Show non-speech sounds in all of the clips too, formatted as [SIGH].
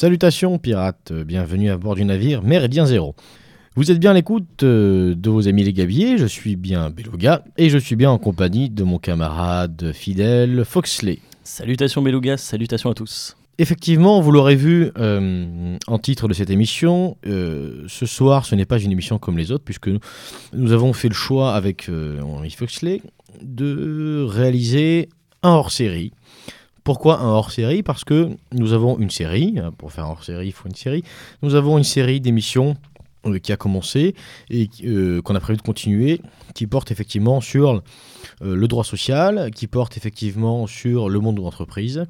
Salutations pirates, bienvenue à bord du navire Méridien Zéro. Vous êtes bien à l'écoute euh, de vos amis les gabiers, je suis bien Beluga et je suis bien en compagnie de mon camarade fidèle Foxley. Salutations Beluga, salutations à tous. Effectivement, vous l'aurez vu euh, en titre de cette émission, euh, ce soir ce n'est pas une émission comme les autres puisque nous, nous avons fait le choix avec Henri Foxley de réaliser un hors-série pourquoi un hors-série? Parce que nous avons une série, pour faire un hors-série, il faut une série. Nous avons une série d'émissions euh, qui a commencé et euh, qu'on a prévu de continuer, qui porte effectivement sur euh, le droit social, qui porte effectivement sur le monde de l'entreprise.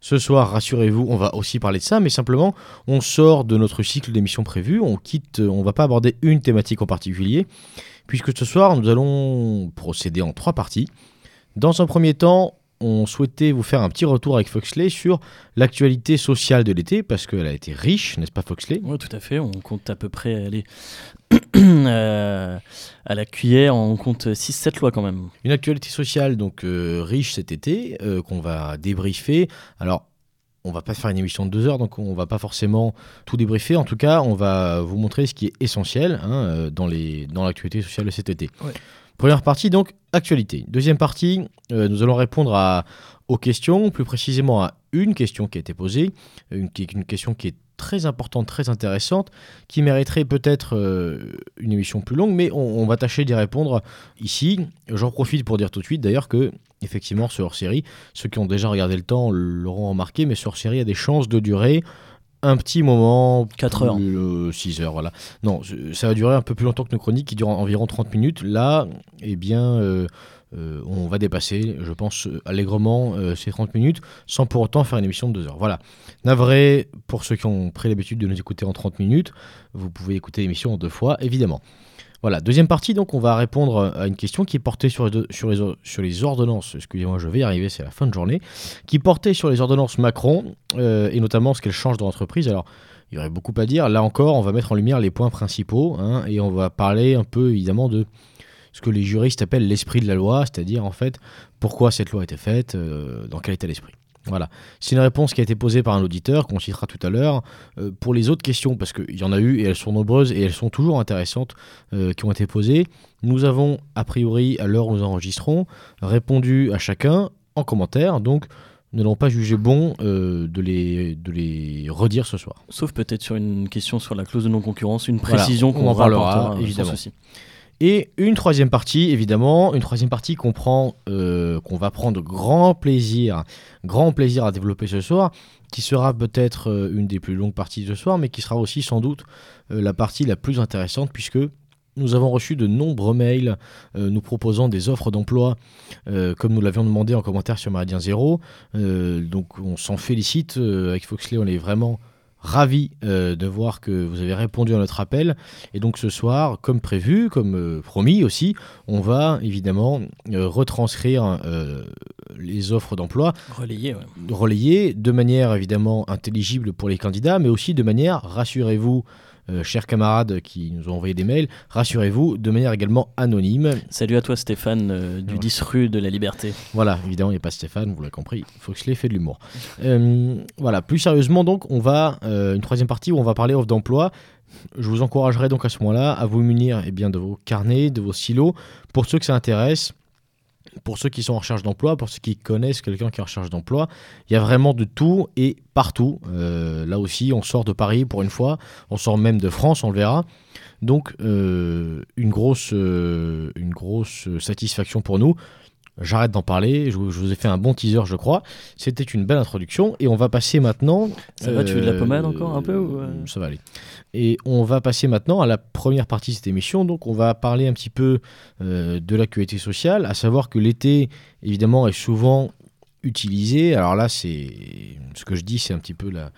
Ce soir, rassurez-vous, on va aussi parler de ça, mais simplement, on sort de notre cycle d'émissions prévues, on quitte, on va pas aborder une thématique en particulier, puisque ce soir, nous allons procéder en trois parties. Dans un premier temps, on souhaitait vous faire un petit retour avec Foxley sur l'actualité sociale de l'été, parce qu'elle a été riche, n'est-ce pas Foxley? Oui, tout à fait. On compte à peu près aller [CLEARS THROAT] euh, à la cuillère, on compte 6-7 lois quand même. Une actualité sociale donc euh, riche cet été, euh, qu'on va débriefer. Alors, on va pas faire une émission de deux heures, donc on va pas forcément tout débriefer. En tout cas, on va vous montrer ce qui est essentiel hein, dans l'actualité dans sociale de cet été. Première partie, donc, actualité. Deuxième partie, euh, nous allons répondre à, aux questions, plus précisément à une question qui a été posée, une, question qui est très importante, très intéressante, qui mériterait peut-être euh, une émission plus longue, mais on, va tâcher d'y répondre ici. J'en profite pour dire tout de suite d'ailleurs que, effectivement, ce hors-série, ceux qui ont déjà regardé le temps l'auront remarqué, mais ce hors-série a des chances de durer un petit moment. 4 heures. 6 heures, voilà. Non, ça va durer un peu plus longtemps que nos chroniques qui durent environ 30 minutes. Là, eh bien, euh, euh, on va dépasser, je pense, allègrement euh, ces 30 minutes sans pour autant faire une émission de 2 heures. Voilà. Navré, pour ceux qui ont pris l'habitude de nous écouter en 30 minutes, vous pouvez écouter l'émission en deux fois, évidemment. Voilà, deuxième partie, donc on va répondre à une question qui portée sur les, sur les, sur les ordonnances, excusez-moi, je vais y arriver, c'est la fin de journée, qui portait sur les ordonnances Macron, euh, et notamment ce qu'elles changent dans l'entreprise. Alors, il y aurait beaucoup à dire. Là encore, on va mettre en lumière les points principaux, hein, et on va parler un peu évidemment de ce que les juristes appellent l'esprit de la loi, c'est-à-dire en fait pourquoi cette loi été faite, euh, dans quel état d'esprit. Voilà. C'est une réponse qui a été posée par un auditeur qu'on citera tout à l'heure. Euh, pour les autres questions, parce qu'il y en a eu et elles sont nombreuses et elles sont toujours intéressantes, euh, qui ont été posées, nous avons, a priori, à l'heure où nous enregistrons, répondu à chacun en commentaire. Donc, nous n'allons pas jugé bon euh, de, les, de les redire ce soir. Sauf peut-être sur une question sur la clause de non-concurrence, une précision qu'on en parlera, évidemment. Et une troisième partie, évidemment, une troisième partie qu'on euh, qu'on va prendre grand plaisir, grand plaisir à développer ce soir, qui sera peut-être euh, une des plus longues parties de ce soir, mais qui sera aussi sans doute euh, la partie la plus intéressante, puisque nous avons reçu de nombreux mails nous proposant des offres d'emploi, comme nous l'avions demandé en commentaire sur Maridien Zéro. donc on s'en félicite. avec Foxley, on est vraiment ravi euh, de voir que vous avez répondu à notre appel. Et donc ce soir, comme prévu, comme euh, promis aussi, on va évidemment euh, retranscrire les offres d'emploi. Relayer, de manière évidemment intelligible pour les candidats, mais aussi de manière, rassurez-vous, euh, chers camarades qui nous ont envoyé des mails, rassurez-vous, de manière également anonyme. Salut à toi Stéphane euh, du 10 rue de la Liberté. Voilà, évidemment, il n'y a pas Stéphane, vous l'avez compris, il faut que je l'ai fait de l'humour. Euh, voilà, plus sérieusement, donc, on va, une troisième partie où on va parler offre d'emploi. Je vous encouragerai donc à ce moment-là à vous munir eh bien, de vos carnets, de vos silos. Pour ceux que ça intéresse, pour ceux qui sont en recherche d'emploi, pour ceux qui connaissent quelqu'un qui est en recherche d'emploi, il y a vraiment de tout et partout. Euh, là aussi, on sort de Paris pour une fois, on sort même de France, on le verra. Donc, euh, une, grosse, euh, une grosse satisfaction pour nous. J'arrête d'en parler, je, vous ai fait un bon teaser, je crois. C'était une belle introduction et on va passer maintenant. Ça va, tu veux de la pommade encore un peu Ça va aller. Et on va passer maintenant à la première partie de cette émission. Donc, on va parler un petit peu euh, de l'actualité sociale, à savoir que l'été, évidemment, est souvent utilisé. Alors là, c'est ce que je dis, c'est un petit peu la,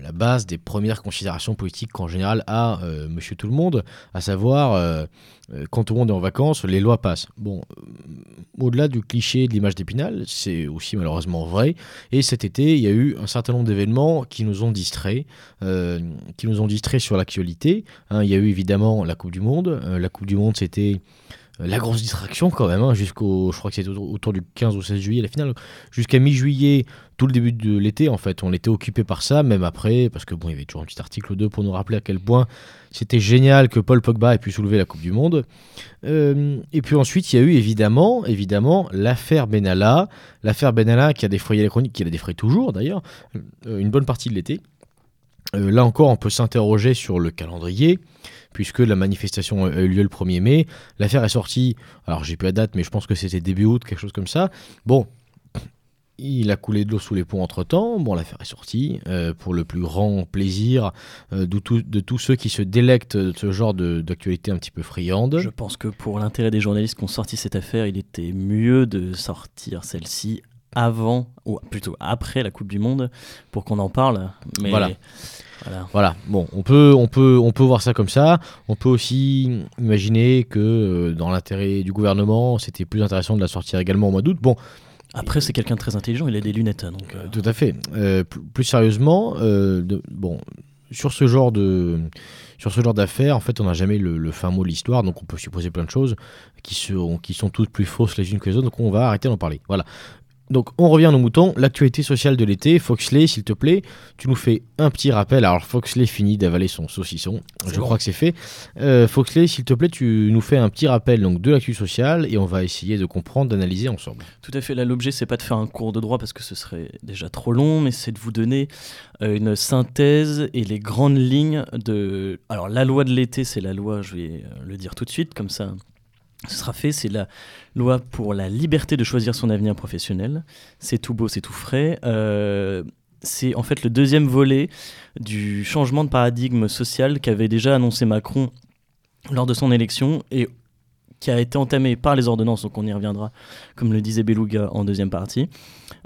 la base des premières considérations politiques qu'en général a Monsieur Tout le Monde, à savoir quand tout le monde est en vacances, les lois passent. Bon, au-delà du cliché de l'image d'Épinal, c'est aussi malheureusement vrai. Et cet été, il y a eu un certain nombre d'événements qui nous ont distraits, qui nous ont distraits sur l'actualité. Hein, il y a eu évidemment la Coupe du Monde. la Coupe du Monde, c'était la grosse distraction quand même, hein, jusqu'au, je crois que c'était autour, du 15 ou 16 juillet la finale, jusqu'à mi-juillet, tout le début de l'été en fait, on était occupé par ça, même après, parce que bon, il y avait toujours un petit article 2 pour nous rappeler à quel point c'était génial que Paul Pogba ait pu soulever la Coupe du Monde. Euh, et puis ensuite, il y a eu évidemment, évidemment, l'affaire Benalla, l'affaire Benalla qui a défrayé la chronique, qui la défraye toujours d'ailleurs, euh, une bonne partie de l'été. Euh, là encore, on peut s'interroger sur le calendrier puisque la manifestation a eu lieu le 1er mai. L'affaire est sortie, alors j'ai plus la date, mais je pense que c'était début août, quelque chose comme ça. Bon, il a coulé de l'eau sous les ponts entre temps. Bon, l'affaire est sortie euh, pour le plus grand plaisir euh, de, de, tous ceux qui se délectent de ce genre d'actualité un petit peu friande. Je pense que pour l'intérêt des journalistes qui ont sorti cette affaire, il était mieux de sortir celle-ci avant, ou plutôt après la Coupe du Monde, pour qu'on en parle. Mais voilà. Voilà. Bon, on peut, on peut, on peut voir ça comme ça. On peut aussi imaginer que euh, dans l'intérêt du gouvernement, c'était plus intéressant de la sortir également au mois d'août. Bon. Après, c'est quelqu'un de très intelligent. Il a des lunettes, hein, donc. Euh. Tout à fait. Euh, plus sérieusement, de, bon, sur ce genre de sur ce genre d'affaires, en fait, on n'a jamais le, fin mot de l'histoire, donc on peut supposer plein de choses qui, sont qui sont toutes plus fausses les unes que les autres, donc on va arrêter d'en parler. Voilà. Donc on revient à nos moutons, l'actualité sociale de l'été. Foxley, s'il te plaît, tu nous fais un petit rappel. Alors Foxley finit d'avaler son saucisson, je crois que c'est fait. Euh, Foxley, s'il te plaît, tu nous fais un petit rappel donc, de l'actu sociale et on va essayer de comprendre, d'analyser ensemble. Tout à fait, là l'objet c'est pas de faire un cours de droit parce que ce serait déjà trop long, mais c'est de vous donner euh, une synthèse et les grandes lignes de... Alors la loi de l'été c'est la loi, je vais euh, le dire tout de suite, comme ça ce sera fait, c'est la loi pour la liberté de choisir son avenir professionnel. C'est tout beau, c'est tout frais. Euh, c'est en fait le deuxième volet du changement de paradigme social qu'avait déjà annoncé Macron lors de son élection et qui a été entamé par les ordonnances, donc on y reviendra, comme le disait Beluga en deuxième partie.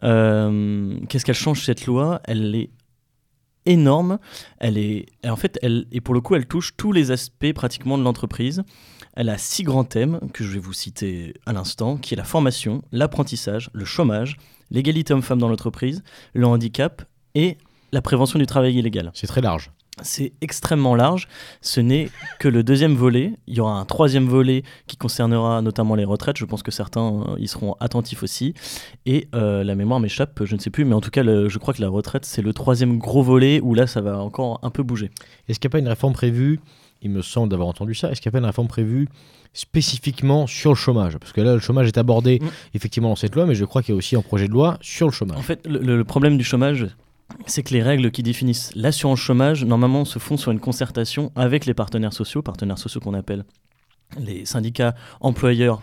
Euh, qu'est-ce qu'elle change cette loi? Elle est énorme. Elle est, en fait, et pour le coup, elle touche tous les aspects pratiquement de l'entreprise. Elle a six grands thèmes que je vais vous citer à l'instant, qui est la formation, l'apprentissage, le chômage, l'égalité homme-femme dans l'entreprise, le handicap et la prévention du travail illégal. C'est très large. C'est extrêmement large. Ce n'est que le deuxième volet. Il y aura un troisième volet qui concernera notamment les retraites. Je pense que certains euh, y seront attentifs aussi. Et euh, la mémoire m'échappe, je ne sais plus, mais en tout cas, je crois que la retraite, c'est le troisième gros volet où là, ça va encore un peu bouger. Est-ce qu'il n'y a pas une réforme prévue il me semble d'avoir entendu ça. Est-ce qu'il y a pas une réforme prévue spécifiquement sur le chômage? Parce que là, le chômage est abordé mm. effectivement dans cette loi, mais je crois qu'il y a aussi un projet de loi sur le chômage. En fait, le, problème du chômage, c'est que les règles qui définissent l'assurance chômage, normalement, se font sur une concertation avec les partenaires sociaux, partenaires sociaux qu'on appelle les syndicats employeurs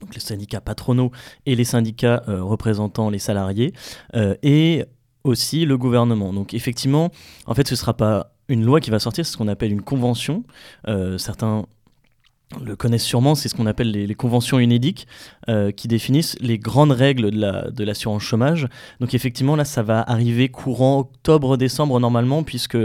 donc les syndicats patronaux et les syndicats euh, représentant les salariés, euh, et aussi le gouvernement. Donc effectivement, en fait, ce ne sera pas une loi qui va sortir, c'est ce qu'on appelle une convention. Euh, certains le connaissent sûrement, c'est ce qu'on appelle les, conventions unédiques euh, qui définissent les grandes règles de l'assurance chômage. Donc effectivement, là, ça va arriver courant octobre-décembre normalement, puisque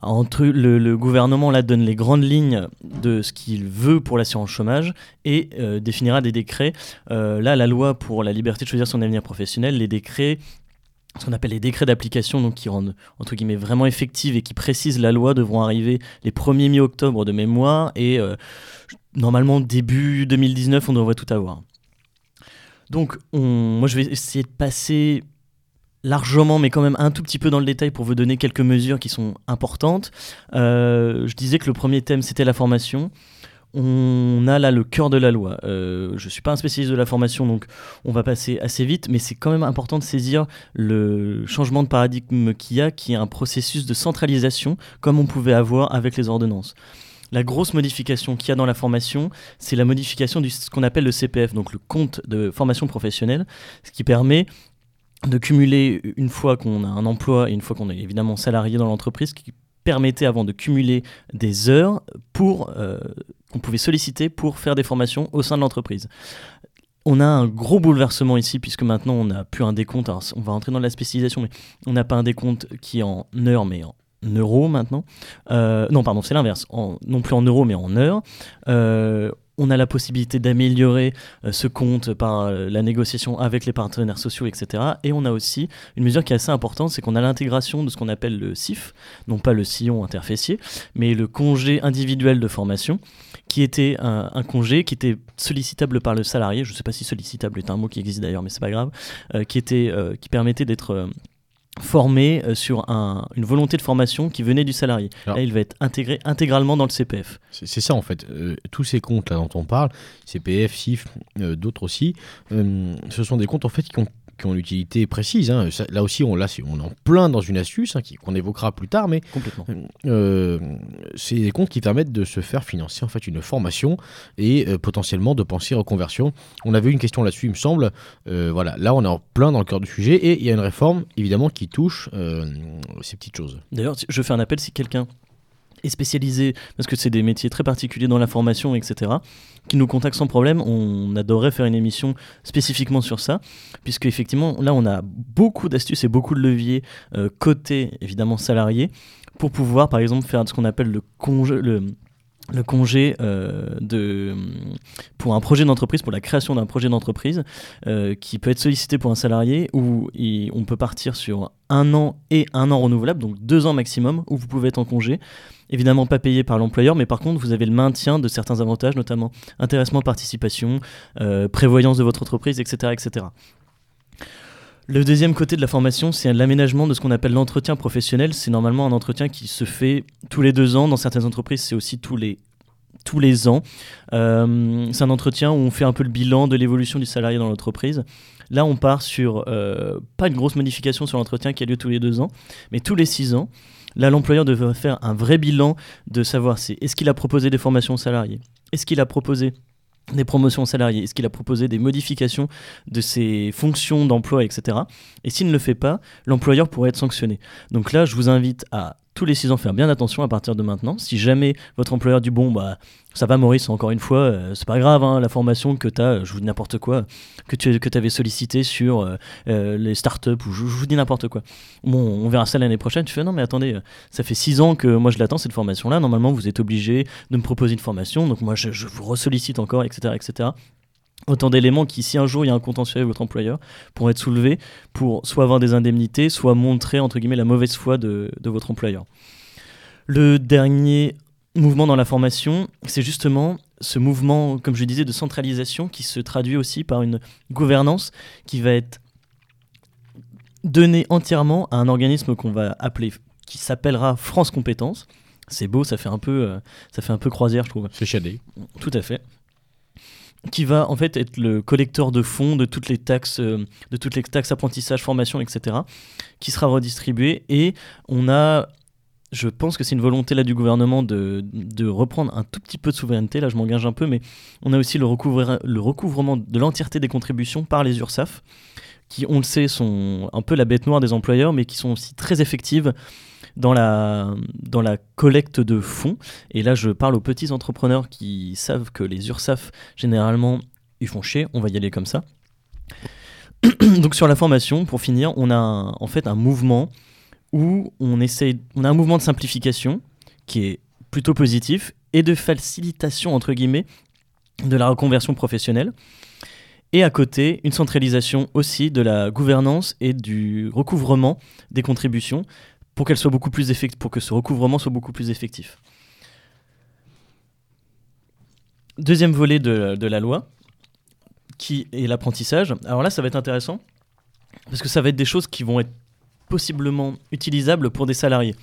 entre le, gouvernement là donne les grandes lignes de ce qu'il veut pour l'assurance chômage et euh, définira des décrets. là, la loi pour la liberté de choisir son avenir professionnel, les décrets ce qu'on appelle les décrets d'application, donc qui rendent entre guillemets vraiment effectives et qui précisent la loi, devront arriver les premiers mi-octobre de mémoire et euh, normalement début 2019 on devrait tout avoir. Donc moi je vais essayer de passer largement, mais quand même un tout petit peu dans le détail pour vous donner quelques mesures qui sont importantes. Euh, je disais que le premier thème c'était la formation on a là le cœur de la loi. Euh, je ne suis pas un spécialiste de la formation, donc on va passer assez vite, mais c'est quand même important de saisir le changement de paradigme qu'il y a, qui est un processus de centralisation, comme on pouvait avoir avec les ordonnances. La grosse modification qu'il y a dans la formation, c'est la modification de ce qu'on appelle le CPF, donc le compte de formation professionnelle, ce qui permet de cumuler une fois qu'on a un emploi et une fois qu'on est évidemment salarié dans l'entreprise, qui permettait avant de cumuler des heures pour euh, qu'on pouvait solliciter pour faire des formations au sein de l'entreprise. on a un gros bouleversement ici, puisque maintenant on n'a plus un décompte. on va rentrer dans la spécialisation, mais on n'a pas un décompte qui est en heures, mais en euros maintenant. Euh, non, pardon, c'est l'inverse. Non plus en euros, mais en heures. Euh, on a la possibilité d'améliorer euh, ce compte par la négociation avec les partenaires sociaux, etc. Et on a aussi une mesure qui est assez importante, c'est qu'on a l'intégration de ce qu'on appelle le CIF, non pas le sillon interfécier, mais le congé individuel de formation, qui était un, congé qui était sollicitable par le salarié. Je ne sais pas si sollicitable est un mot qui existe d'ailleurs, mais c'est pas grave, qui était, qui permettait d'être formé euh, sur une volonté de formation qui venait du salarié. là, il va être intégré intégralement dans le CPF. C'est ça en fait. Euh, tous ces comptes là dont on parle, CPF, CIF, euh, d'autres aussi, ce sont des comptes en fait qui ont qui ont une utilité précise. Hein. là aussi, on, là, on est en plein dans une astuce hein, qu'on évoquera plus tard, mais Complètement. Euh, c'est des comptes qui permettent de se faire financer en fait une formation et euh, potentiellement de penser reconversion. On avait une question là-dessus, il me semble. Euh, voilà, là, on est en plein dans le cœur du sujet et il y a une réforme évidemment qui touche ces petites choses. D'ailleurs, je fais un appel si quelqu'un est spécialisé, parce que c'est des métiers très particuliers dans la formation, etc., qui nous contactent sans problème. On adorerait faire une émission spécifiquement sur ça, puisque effectivement, là, on a beaucoup d'astuces et beaucoup de leviers euh, côté, évidemment, salariés, pour pouvoir, par exemple, faire ce qu'on appelle le congé... Le, le congé euh, de, pour un projet d'entreprise, pour la création d'un projet d'entreprise, euh, qui peut être sollicité pour un salarié, où on peut partir sur un an et un an renouvelable, donc deux ans maximum, où vous pouvez être en congé évidemment pas payé par l'employeur, mais par contre, vous avez le maintien de certains avantages, notamment intéressement, participation, euh, prévoyance de votre entreprise, etc., etc. Le deuxième côté de la formation, c'est l'aménagement de ce qu'on appelle l'entretien professionnel. C'est normalement un entretien qui se fait tous les deux ans. Dans certaines entreprises, c'est aussi tous les, tous les ans. Euh, c'est un entretien où on fait un peu le bilan de l'évolution du salarié dans l'entreprise. Là, on part sur euh, pas une grosse modification sur l'entretien qui a lieu tous les deux ans, mais tous les six ans. Là, l'employeur devrait faire un vrai bilan de savoir si est-ce qu'il a proposé des formations aux salariés, est-ce qu'il a proposé des promotions aux salariés, est-ce qu'il a proposé des modifications de ses fonctions d'emploi, etc. Et s'il ne le fait pas, l'employeur pourrait être sanctionné. Donc là, je vous invite à tous les six ans faire bien attention à partir de maintenant. Si jamais votre employeur dit bon bah ça va Maurice encore une fois, euh, c'est pas grave hein, la formation que tu as, je vous dis n'importe quoi, que tu que avais sollicité sur euh, euh, les startups ou je, vous dis n'importe quoi. Bon on verra ça l'année prochaine. Tu fais non mais attendez, ça fait six ans que moi je l'attends cette formation là. Normalement vous êtes obligé de me proposer une formation, donc moi je, je vous ressollicite encore etc etc. Autant d'éléments qui, si un jour il y a un contentieux avec votre employeur, pourront être soulevés pour soit avoir des indemnités, soit montrer entre guillemets la mauvaise foi de, votre employeur. Le dernier mouvement dans la formation, c'est justement ce mouvement, comme je disais, de centralisation qui se traduit aussi par une gouvernance qui va être donnée entièrement à un organisme qu'on va appeler, qui s'appellera France Compétences. C'est beau, ça fait un peu, euh, ça fait un peu croisière, je trouve. C'est chadé. Tout à fait qui va en fait être le collecteur de fonds de toutes les taxes, euh, de toutes les taxes apprentissage, formation, etc., qui sera redistribué. Et on a, je pense que c'est une volonté là du gouvernement de, reprendre un tout petit peu de souveraineté. Là, je m'engage un peu, mais on a aussi le, le recouvrement de l'entièreté des contributions par les URSAF, qui, on le sait, sont un peu la bête noire des employeurs, mais qui sont aussi très effectives dans la, dans la collecte de fonds. Et là, je parle aux petits entrepreneurs qui savent que les URSAF, généralement, ils font chier. On va y aller comme ça. [CLEARS THROAT] Donc sur la formation, pour finir, on a en fait un mouvement où on essaye, on a un mouvement de simplification qui est plutôt positif et de facilitation entre guillemets de la reconversion professionnelle. Et à côté, une centralisation aussi de la gouvernance et du recouvrement des contributions pour qu'elle soit beaucoup plus pour que ce recouvrement soit beaucoup plus effectif. Deuxième volet de, la loi, qui est l'apprentissage. Alors là, ça va être intéressant, parce que ça va être des choses qui vont être possiblement utilisables pour des salariés.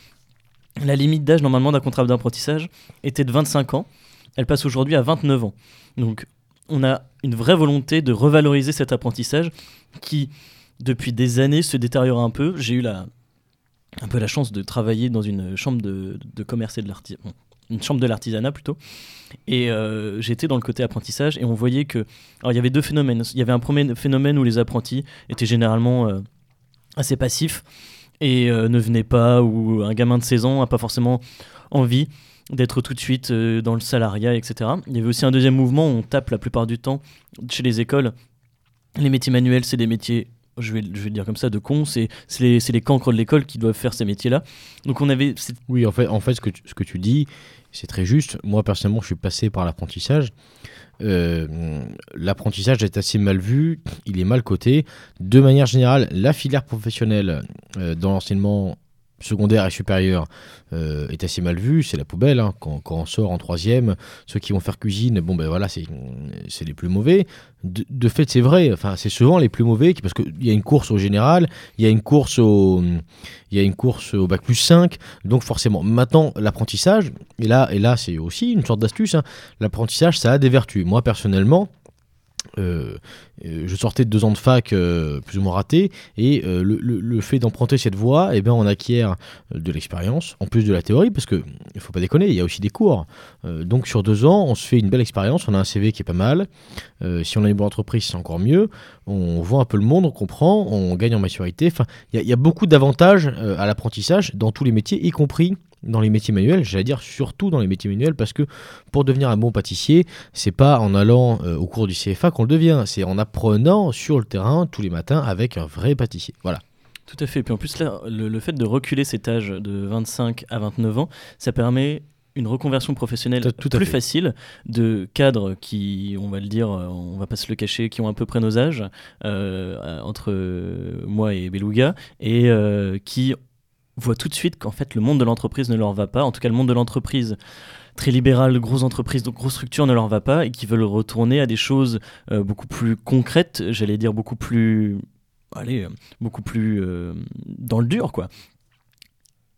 La limite d'âge normalement d'un contrat d'apprentissage était de 25 ans. Elle passe aujourd'hui à 29 ans. Donc on a une vraie volonté de revaloriser cet apprentissage qui, depuis des années, se détériore un peu. J'ai eu la, un peu la chance de travailler dans une chambre de, commerce et de l'artisanat, une chambre de l'artisanat plutôt. Et euh, j'étais dans le côté apprentissage et on voyait que, alors il y avait deux phénomènes. Il y avait un premier phénomène où les apprentis étaient généralement euh, assez passifs et euh, ne venaient pas, ou un gamin de 16 ans n'a pas forcément envie d'être tout de suite dans le salariat, etc. Il y avait aussi un deuxième mouvement où on tape la plupart du temps chez les écoles Les métiers manuels, c'est des métiers je vais, je dire comme ça, de cons, c'est les, cancres de l'école qui doivent faire ces métiers-là. Donc on avait... Oui, en fait, en fait ce, que tu, ce que tu dis, c'est très juste. Moi, personnellement, je suis passé par l'apprentissage. Euh, l'apprentissage est assez mal vu, il est mal coté. De manière générale, la filière professionnelle euh, dans l'enseignement secondaire et supérieur euh, est assez mal vu, c'est la poubelle. Hein. Quand, on sort en troisième, ceux qui vont faire cuisine, bon ben voilà, c'est les plus mauvais. De, fait, c'est vrai, enfin, c'est souvent les plus mauvais parce qu'il y a une course au général, il y a une course au, y a une course au bac plus 5, donc forcément. Maintenant, l'apprentissage, et là, et là c'est aussi une sorte d'astuce, hein. l'apprentissage, ça a des vertus. Moi, personnellement, euh, euh, je sortais de deux ans de fac euh, plus ou moins raté et le, fait d'emprunter cette voie, eh bien, on acquiert de l'expérience en plus de la théorie parce que il faut pas déconner, il y a aussi des cours. donc sur deux ans, on se fait une belle expérience, on a un CV qui est pas mal. si on a une bonne entreprise, c'est encore mieux. On voit un peu le monde, on comprend, on gagne en maturité. Enfin, il y, a beaucoup d'avantages à l'apprentissage dans tous les métiers, y compris dans les métiers manuels, j'allais dire surtout dans les métiers manuels, parce que pour devenir un bon pâtissier, c'est pas en allant euh, au cours du CFA qu'on le devient, c'est en apprenant sur le terrain tous les matins avec un vrai pâtissier. Voilà. Tout à fait. Puis en plus, là, le, fait de reculer cet âge de 25 à 29 ans, ça permet une reconversion professionnelle tout plus facile de cadres qui, on va le dire, euh, on va pas se le cacher, qui ont à peu près nos âges, euh, entre moi et Beluga, et qui voient tout de suite qu'en fait le monde de l'entreprise ne leur va pas, en tout cas le monde de l'entreprise très libéral, grosse entreprise, donc grosse structure ne leur va pas et qui veulent retourner à des choses euh, beaucoup plus concrètes, j'allais dire beaucoup plus allez, beaucoup plus euh, dans le dur quoi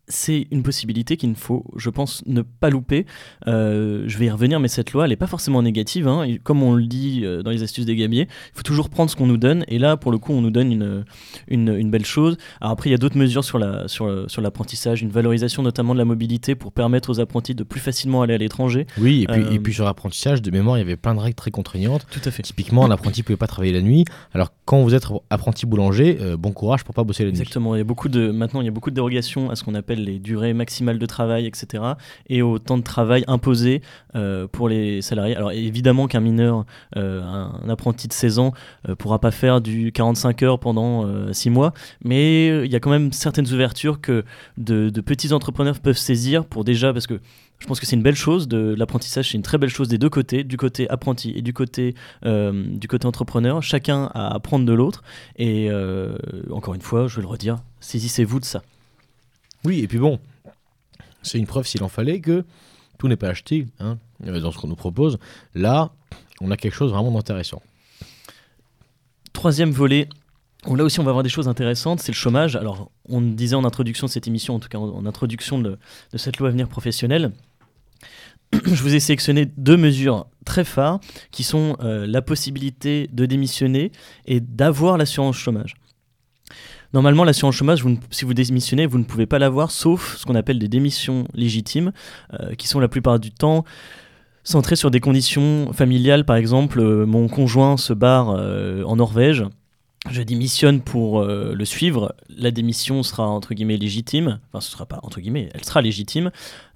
c'est une possibilité qu'il ne faut, je pense, ne pas louper. Euh, je vais y revenir, mais cette loi, elle n'est pas forcément négative. Hein. comme on le dit euh, dans les astuces des gabiers, il faut toujours prendre ce qu'on nous donne. Et là, pour le coup, on nous donne une, une, belle chose. Alors après, il y a d'autres mesures sur, la, sur, sur l'apprentissage, une valorisation notamment de la mobilité pour permettre aux apprentis de plus facilement aller à l'étranger. Oui, et puis, et puis euh, sur l'apprentissage, de mémoire, il y avait plein de règles très contraignantes. Tout à fait. Typiquement, un apprenti ne pouvait pas travailler la nuit. Alors quand vous êtes apprenti boulanger, bon courage pour pas bosser la nuit. Exactement. Il y a beaucoup de, maintenant, il y a beaucoup de dérogations à ce qu'on appelle les durées maximales de travail, etc. Et au temps de travail imposé euh, pour les salariés. Alors évidemment qu'un mineur, euh, un, apprenti de 16 ans, euh, pourra pas faire du 45 heures pendant 6 mois, mais il y a quand même certaines ouvertures que de, petits entrepreneurs peuvent saisir pour déjà, parce que je pense que c'est une belle chose, de l'apprentissage, c'est une très belle chose des deux côtés, du côté apprenti et du côté, du côté entrepreneur. Chacun à apprendre de l'autre. Et encore une fois, je vais le redire, saisissez-vous de ça. Oui, et puis bon, c'est une preuve s'il en fallait que tout n'est pas acheté hein, euh, dans ce qu'on nous propose. Là, on a quelque chose vraiment d'intéressant. Troisième volet, là aussi on va avoir des choses intéressantes, c'est le chômage. Alors on disait en introduction de cette émission, en tout cas en, introduction de, cette loi avenir professionnelle, [CLEARS THROAT] je vous ai sélectionné deux mesures très phares qui sont euh, la possibilité de démissionner et d'avoir l'assurance chômage. Normalement, l'assurance chômage, si vous démissionnez, vous ne pouvez pas l'avoir, sauf ce qu'on appelle des démissions légitimes, euh, qui sont la plupart du temps centrées sur des conditions familiales. Par exemple, euh, mon conjoint se barre euh, en Norvège je démissionne pour euh, le suivre, la démission sera entre guillemets légitime, enfin ce sera pas entre guillemets, elle sera légitime,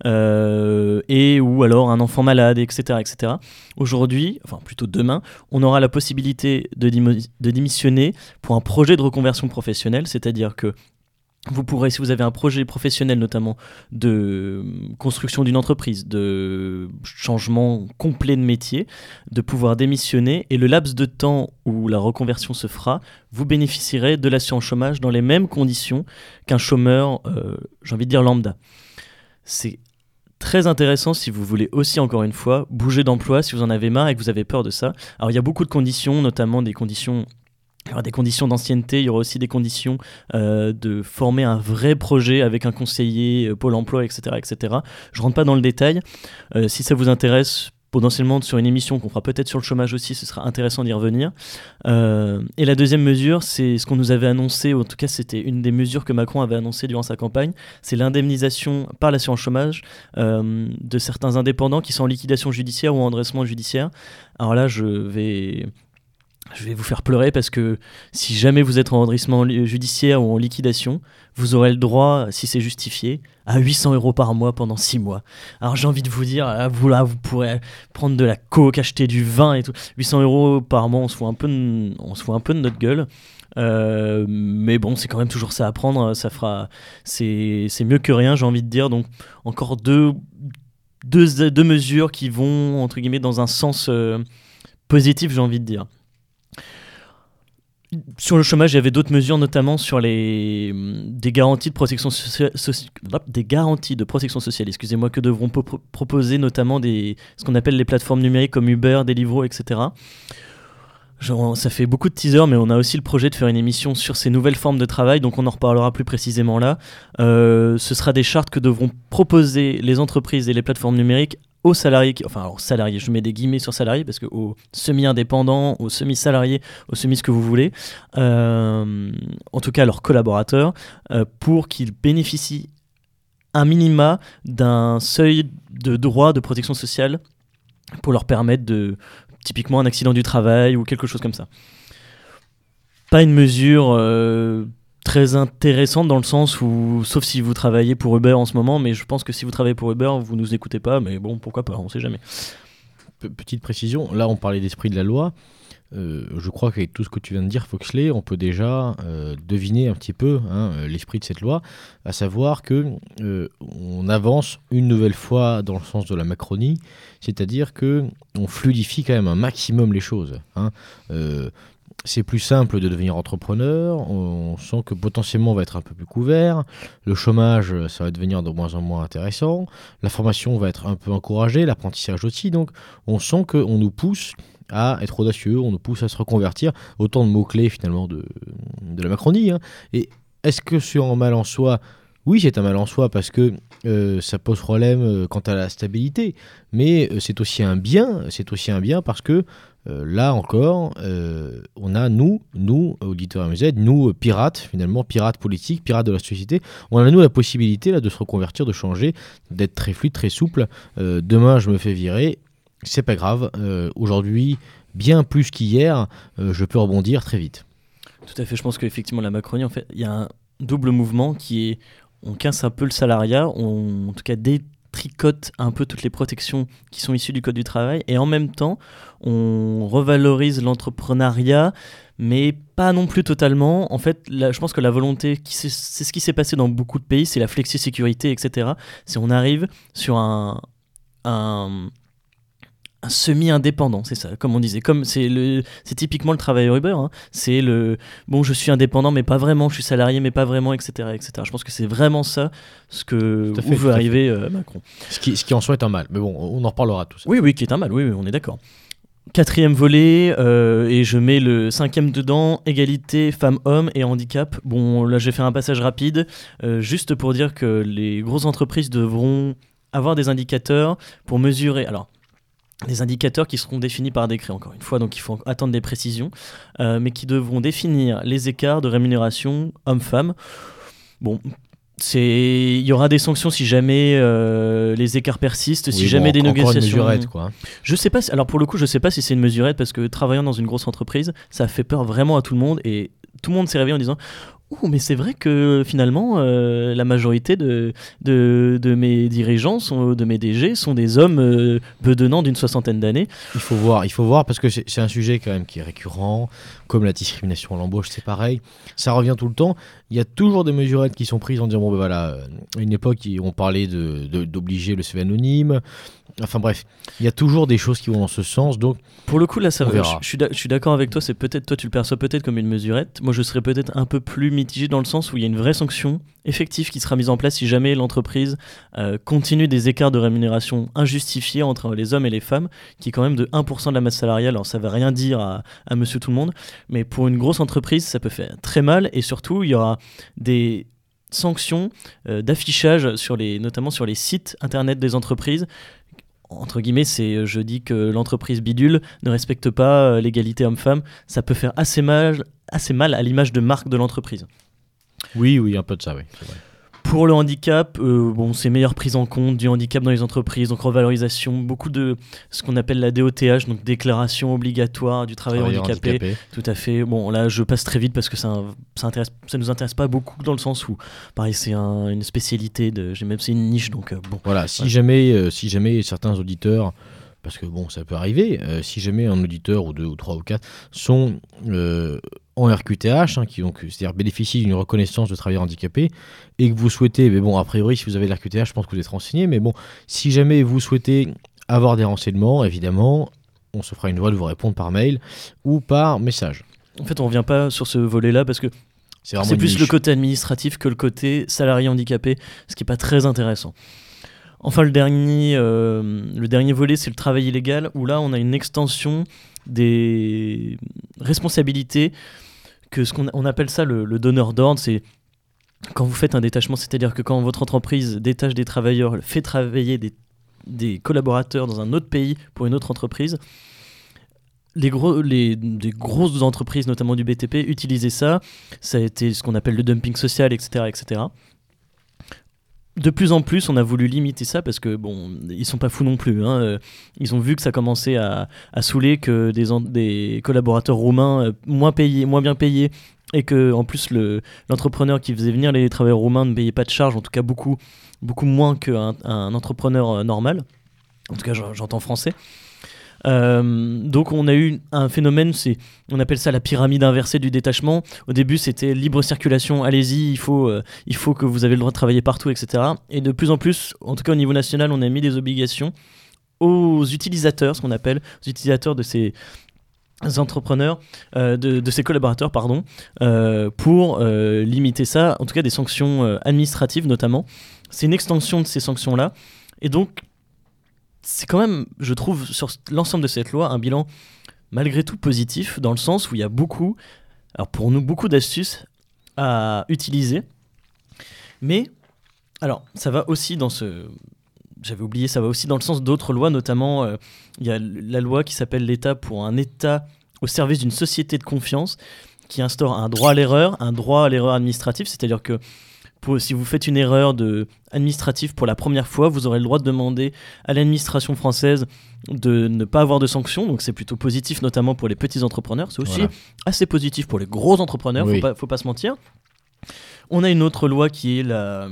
euh, et ou alors un enfant malade, etc. etc. Aujourd'hui, enfin plutôt demain, on aura la possibilité de, de démissionner pour un projet de reconversion professionnelle, c'est-à-dire que vous pourrez, si vous avez un projet professionnel notamment de construction d'une entreprise, de changement complet de métier, de pouvoir démissionner et le laps de temps où la reconversion se fera, vous bénéficierez de l'assurance chômage dans les mêmes conditions qu'un chômeur, euh, j'ai envie de dire lambda. C'est très intéressant si vous voulez aussi, encore une fois, bouger d'emploi, si vous en avez marre et que vous avez peur de ça. Alors il y a beaucoup de conditions, notamment des conditions il y aura des conditions d'ancienneté, il y aura aussi des conditions euh, de former un vrai projet avec un conseiller, euh, Pôle emploi, etc. etc. Je rentre pas dans le détail. Euh, si ça vous intéresse, potentiellement sur une émission qu'on fera peut-être sur le chômage aussi, ce sera intéressant d'y revenir. et la deuxième mesure, c'est ce qu'on nous avait annoncé, ou en tout cas c'était une des mesures que Macron avait annoncé durant sa campagne, c'est l'indemnisation par l'assurance chômage de certains indépendants qui sont en liquidation judiciaire ou en redressement judiciaire. Alors là, je vais je vais vous faire pleurer parce que si jamais vous êtes en redressement judiciaire ou en liquidation, vous aurez le droit, si c'est justifié, à 800 euros par mois pendant 6 mois. Alors j'ai envie de vous dire, vous là, vous pourrez prendre de la coke, acheter du vin et tout. 800 euros par mois, on se fout un peu de, on se fout un peu de notre gueule. Euh, mais bon, c'est quand même toujours ça à prendre. Ça fera, c'est mieux que rien, j'ai envie de dire. Donc encore deux, deux, deux, mesures qui vont entre guillemets dans un sens euh, positif, j'ai envie de dire. Sur le chômage, il y avait d'autres mesures, notamment sur les des garanties de protection sociale, des garanties de protection sociale, excusez-moi, que devront proposer notamment des ce qu'on appelle les plateformes numériques comme Uber, Deliveroo, etc. Ça fait beaucoup de teasers, mais on a aussi le projet de faire une émission sur ces nouvelles formes de travail, donc on en reparlera plus précisément là. Euh, ce sera des chartes que devront proposer les entreprises et les plateformes numériques aux salariés, enfin aux salariés, je mets des guillemets sur salariés parce que aux semi-indépendants, aux semi-salariés, aux semi ce que vous voulez, euh, en tout cas leurs collaborateurs, euh, pour qu'ils bénéficient un minima d'un seuil de droit de protection sociale pour leur permettre de, typiquement un accident du travail ou quelque chose comme ça. Pas une mesure euh, très intéressante dans le sens où, sauf si vous travaillez pour Uber en ce moment, mais je pense que si vous travaillez pour Uber, vous nous écoutez pas, mais bon, pourquoi pas, on sait jamais. Petite précision, là on parlait d'esprit de la loi. Euh, je crois qu'avec tout ce que tu viens de dire, Foxley, on peut déjà euh, deviner un petit peu hein, euh, l'esprit de cette loi, à savoir que on avance une nouvelle fois dans le sens de la Macronie, c'est-à-dire que on fluidifie quand même un maximum les choses. Hein c'est plus simple de devenir entrepreneur, on sent que potentiellement on va être un peu plus couvert, le chômage ça va devenir de moins en moins intéressant, la formation va être un peu encouragée, l'apprentissage aussi, donc on sent qu'on nous pousse à être audacieux, on nous pousse à se reconvertir, autant de mots-clés finalement de, la Macronie. Hein. Et est-ce que c'est un mal en soi oui, c'est un mal en soi parce que euh, ça pose problème euh, quant à la stabilité, mais euh, c'est aussi un bien, c'est aussi un bien parce que là encore, on a nous, nous, auditeurs MZ, nous, pirates, finalement, pirates politiques, pirates de la société, on a nous la possibilité là, de se reconvertir, de changer, d'être très fluide, très souple. Demain, je me fais virer, c'est pas grave. Aujourd'hui, bien plus qu'hier, je peux rebondir très vite. Tout à fait, je pense qu'effectivement, la Macronie, en fait, il y a un double mouvement qui est on casse un peu le salariat, on, en tout cas dès tricote un peu toutes les protections qui sont issues du Code du travail et en même temps, on revalorise l'entrepreneuriat, mais pas non plus totalement. En fait, je pense que la volonté, c'est ce qui s'est passé dans beaucoup de pays, c'est la flexi-sécurité, etc. Si on arrive sur un, un un semi-indépendant, c'est ça, comme on disait. Comme c'est le, c'est typiquement le travailleur Uber. Hein. C'est le, bon, je suis indépendant, mais pas vraiment. Je suis salarié, mais pas vraiment, etc., etc. Je pense que c'est vraiment ça, ce que où veut arriver euh, Macron. Ce qui, ce qui en soit est un mal. Mais bon, on en reparlera tout ça. Oui, oui, qui est un mal. Oui, oui on est d'accord. Quatrième volet, euh, et je mets le cinquième dedans, égalité femmes-hommes et handicap. Bon, là j'ai fait un passage rapide, euh, juste pour dire que les grosses entreprises devront avoir des indicateurs pour mesurer. Alors, des indicateurs qui seront définis par décret, encore une fois, donc il faut attendre des précisions, euh, mais qui devront définir les écarts de rémunération homme-femme. Bon, il y aura des sanctions si jamais euh, les écarts persistent, si jamais des négociations. Une quoi. Je sais pas. alors pour le coup, je sais pas si c'est une mesurette parce que travaillant dans une grosse entreprise, ça fait peur vraiment à tout le monde et tout le monde s'est réveillé en disant Ouh, mais c'est vrai que finalement, euh, la majorité de, de, mes dirigeants, sont, de mes DG, sont des hommes euh, bedonnants d'une soixantaine d'années. Il faut voir, il faut voir, parce que c'est un sujet quand même qui est récurrent, comme la discrimination à l'embauche, c'est pareil. Ça revient tout le temps. Il y a toujours des mesurettes qui sont prises en disant, bon ben voilà, à une époque, on parlait d'obliger de, le CV anonyme. Enfin bref, il y a toujours des choses qui vont dans ce sens. Donc pour le coup là, ça va. Je, je suis d'accord avec toi. C'est peut-être toi tu le perçois peut-être comme une mesurette. Moi je serais peut-être un peu plus mitigé dans le sens où il y a une vraie sanction effective qui sera mise en place si jamais l'entreprise euh, continue des écarts de rémunération injustifiés entre les hommes et les femmes, qui est quand même de 1% de la masse salariale. Alors ça ne veut rien dire à, Monsieur tout le monde, mais pour une grosse entreprise ça peut faire très mal et surtout il y aura des sanctions euh, d'affichage notamment sur les sites internet des entreprises entre guillemets, c'est euh, je dis que l'entreprise bidule ne respecte pas euh, l'égalité homme-femme, ça peut faire assez mal, assez mal à l'image de marque de l'entreprise. Oui, oui, un peu de ça, oui. Pour le handicap, euh, bon, c'est meilleure prise en compte du handicap dans les entreprises, donc revalorisation, beaucoup de ce qu'on appelle la DOTH, donc déclaration obligatoire du travail handicapé. Tout à fait. Bon, là, je passe très vite parce que ça, ça, intéresse, ça nous intéresse pas beaucoup dans le sens où, pareil, c'est une spécialité, de, même c'est une niche, donc euh, bon. Voilà, si, Jamais, euh, si jamais certains auditeurs parce que bon, ça peut arriver, si jamais un auditeur ou deux ou trois ou quatre sont en RQTH, hein, qui donc c'est-à-dire bénéficient d'une reconnaissance de travailleur handicapé, et que vous souhaitez, mais bon, a priori, si vous avez l'RQTH, je pense que vous êtes renseigné, mais bon, si jamais vous souhaitez avoir des renseignements, évidemment, on se fera une voie de vous répondre par mail ou par message. En fait, on revient pas sur ce volet-là parce que c'est plus le côté administratif que le côté salarié handicapé, ce qui n'est pas très intéressant. Enfin, le dernier, euh, le dernier volet, c'est le travail illégal, où là, on a une extension des responsabilités que ce qu'on on appelle ça le, donneur d'ordre, c'est quand vous faites un détachement, c'est-à-dire que quand votre entreprise détache des travailleurs, fait travailler des, collaborateurs dans un autre pays pour une autre entreprise, les, grosses entreprises, notamment du BTP, utilisaient ça. Ça a été ce qu'on appelle le dumping social, etc., etc de plus en plus, on a voulu limiter ça parce que bon, ils sont pas fous non plus. Hein. Euh, ils ont vu que ça commençait à, saouler que des, des collaborateurs roumains euh, moins payés, moins bien payés, et que en plus l'entrepreneur qui faisait venir les travailleurs roumains ne payait pas de charges, en tout cas beaucoup, beaucoup moins qu'un un entrepreneur euh, normal. En tout cas, j'entends français. Euh, donc on a eu un phénomène, on appelle ça la pyramide inversée du détachement. Au début c'était libre circulation, allez-y, il faut, euh, il faut que vous avez le droit de travailler partout, etc. Et de plus en plus, en tout cas au niveau national, on a mis des obligations aux utilisateurs, ce qu'on appelle aux utilisateurs de ces entrepreneurs, euh, de, de, ces collaborateurs, pardon, pour limiter ça, en tout cas des sanctions administratives notamment. C'est une extension de ces sanctions-là. Et donc, c'est quand même, je trouve, sur l'ensemble de cette loi, un bilan malgré tout positif, dans le sens où il y a beaucoup, alors pour nous, beaucoup d'astuces à utiliser. Mais, alors, ça va aussi dans ce. J'avais oublié, ça va aussi dans le sens d'autres lois, notamment, euh, il y a la loi qui s'appelle l'État pour un État au service d'une société de confiance, qui instaure un droit à l'erreur, un droit à l'erreur administrative, c'est-à-dire que si vous faites une erreur de administrative pour la première fois, vous aurez le droit de demander à l'administration française de ne pas avoir de sanctions. Donc c'est plutôt positif, notamment pour les petits entrepreneurs. C'est aussi assez positif pour les gros entrepreneurs, il ne faut pas se mentir. On a une autre loi qui est la,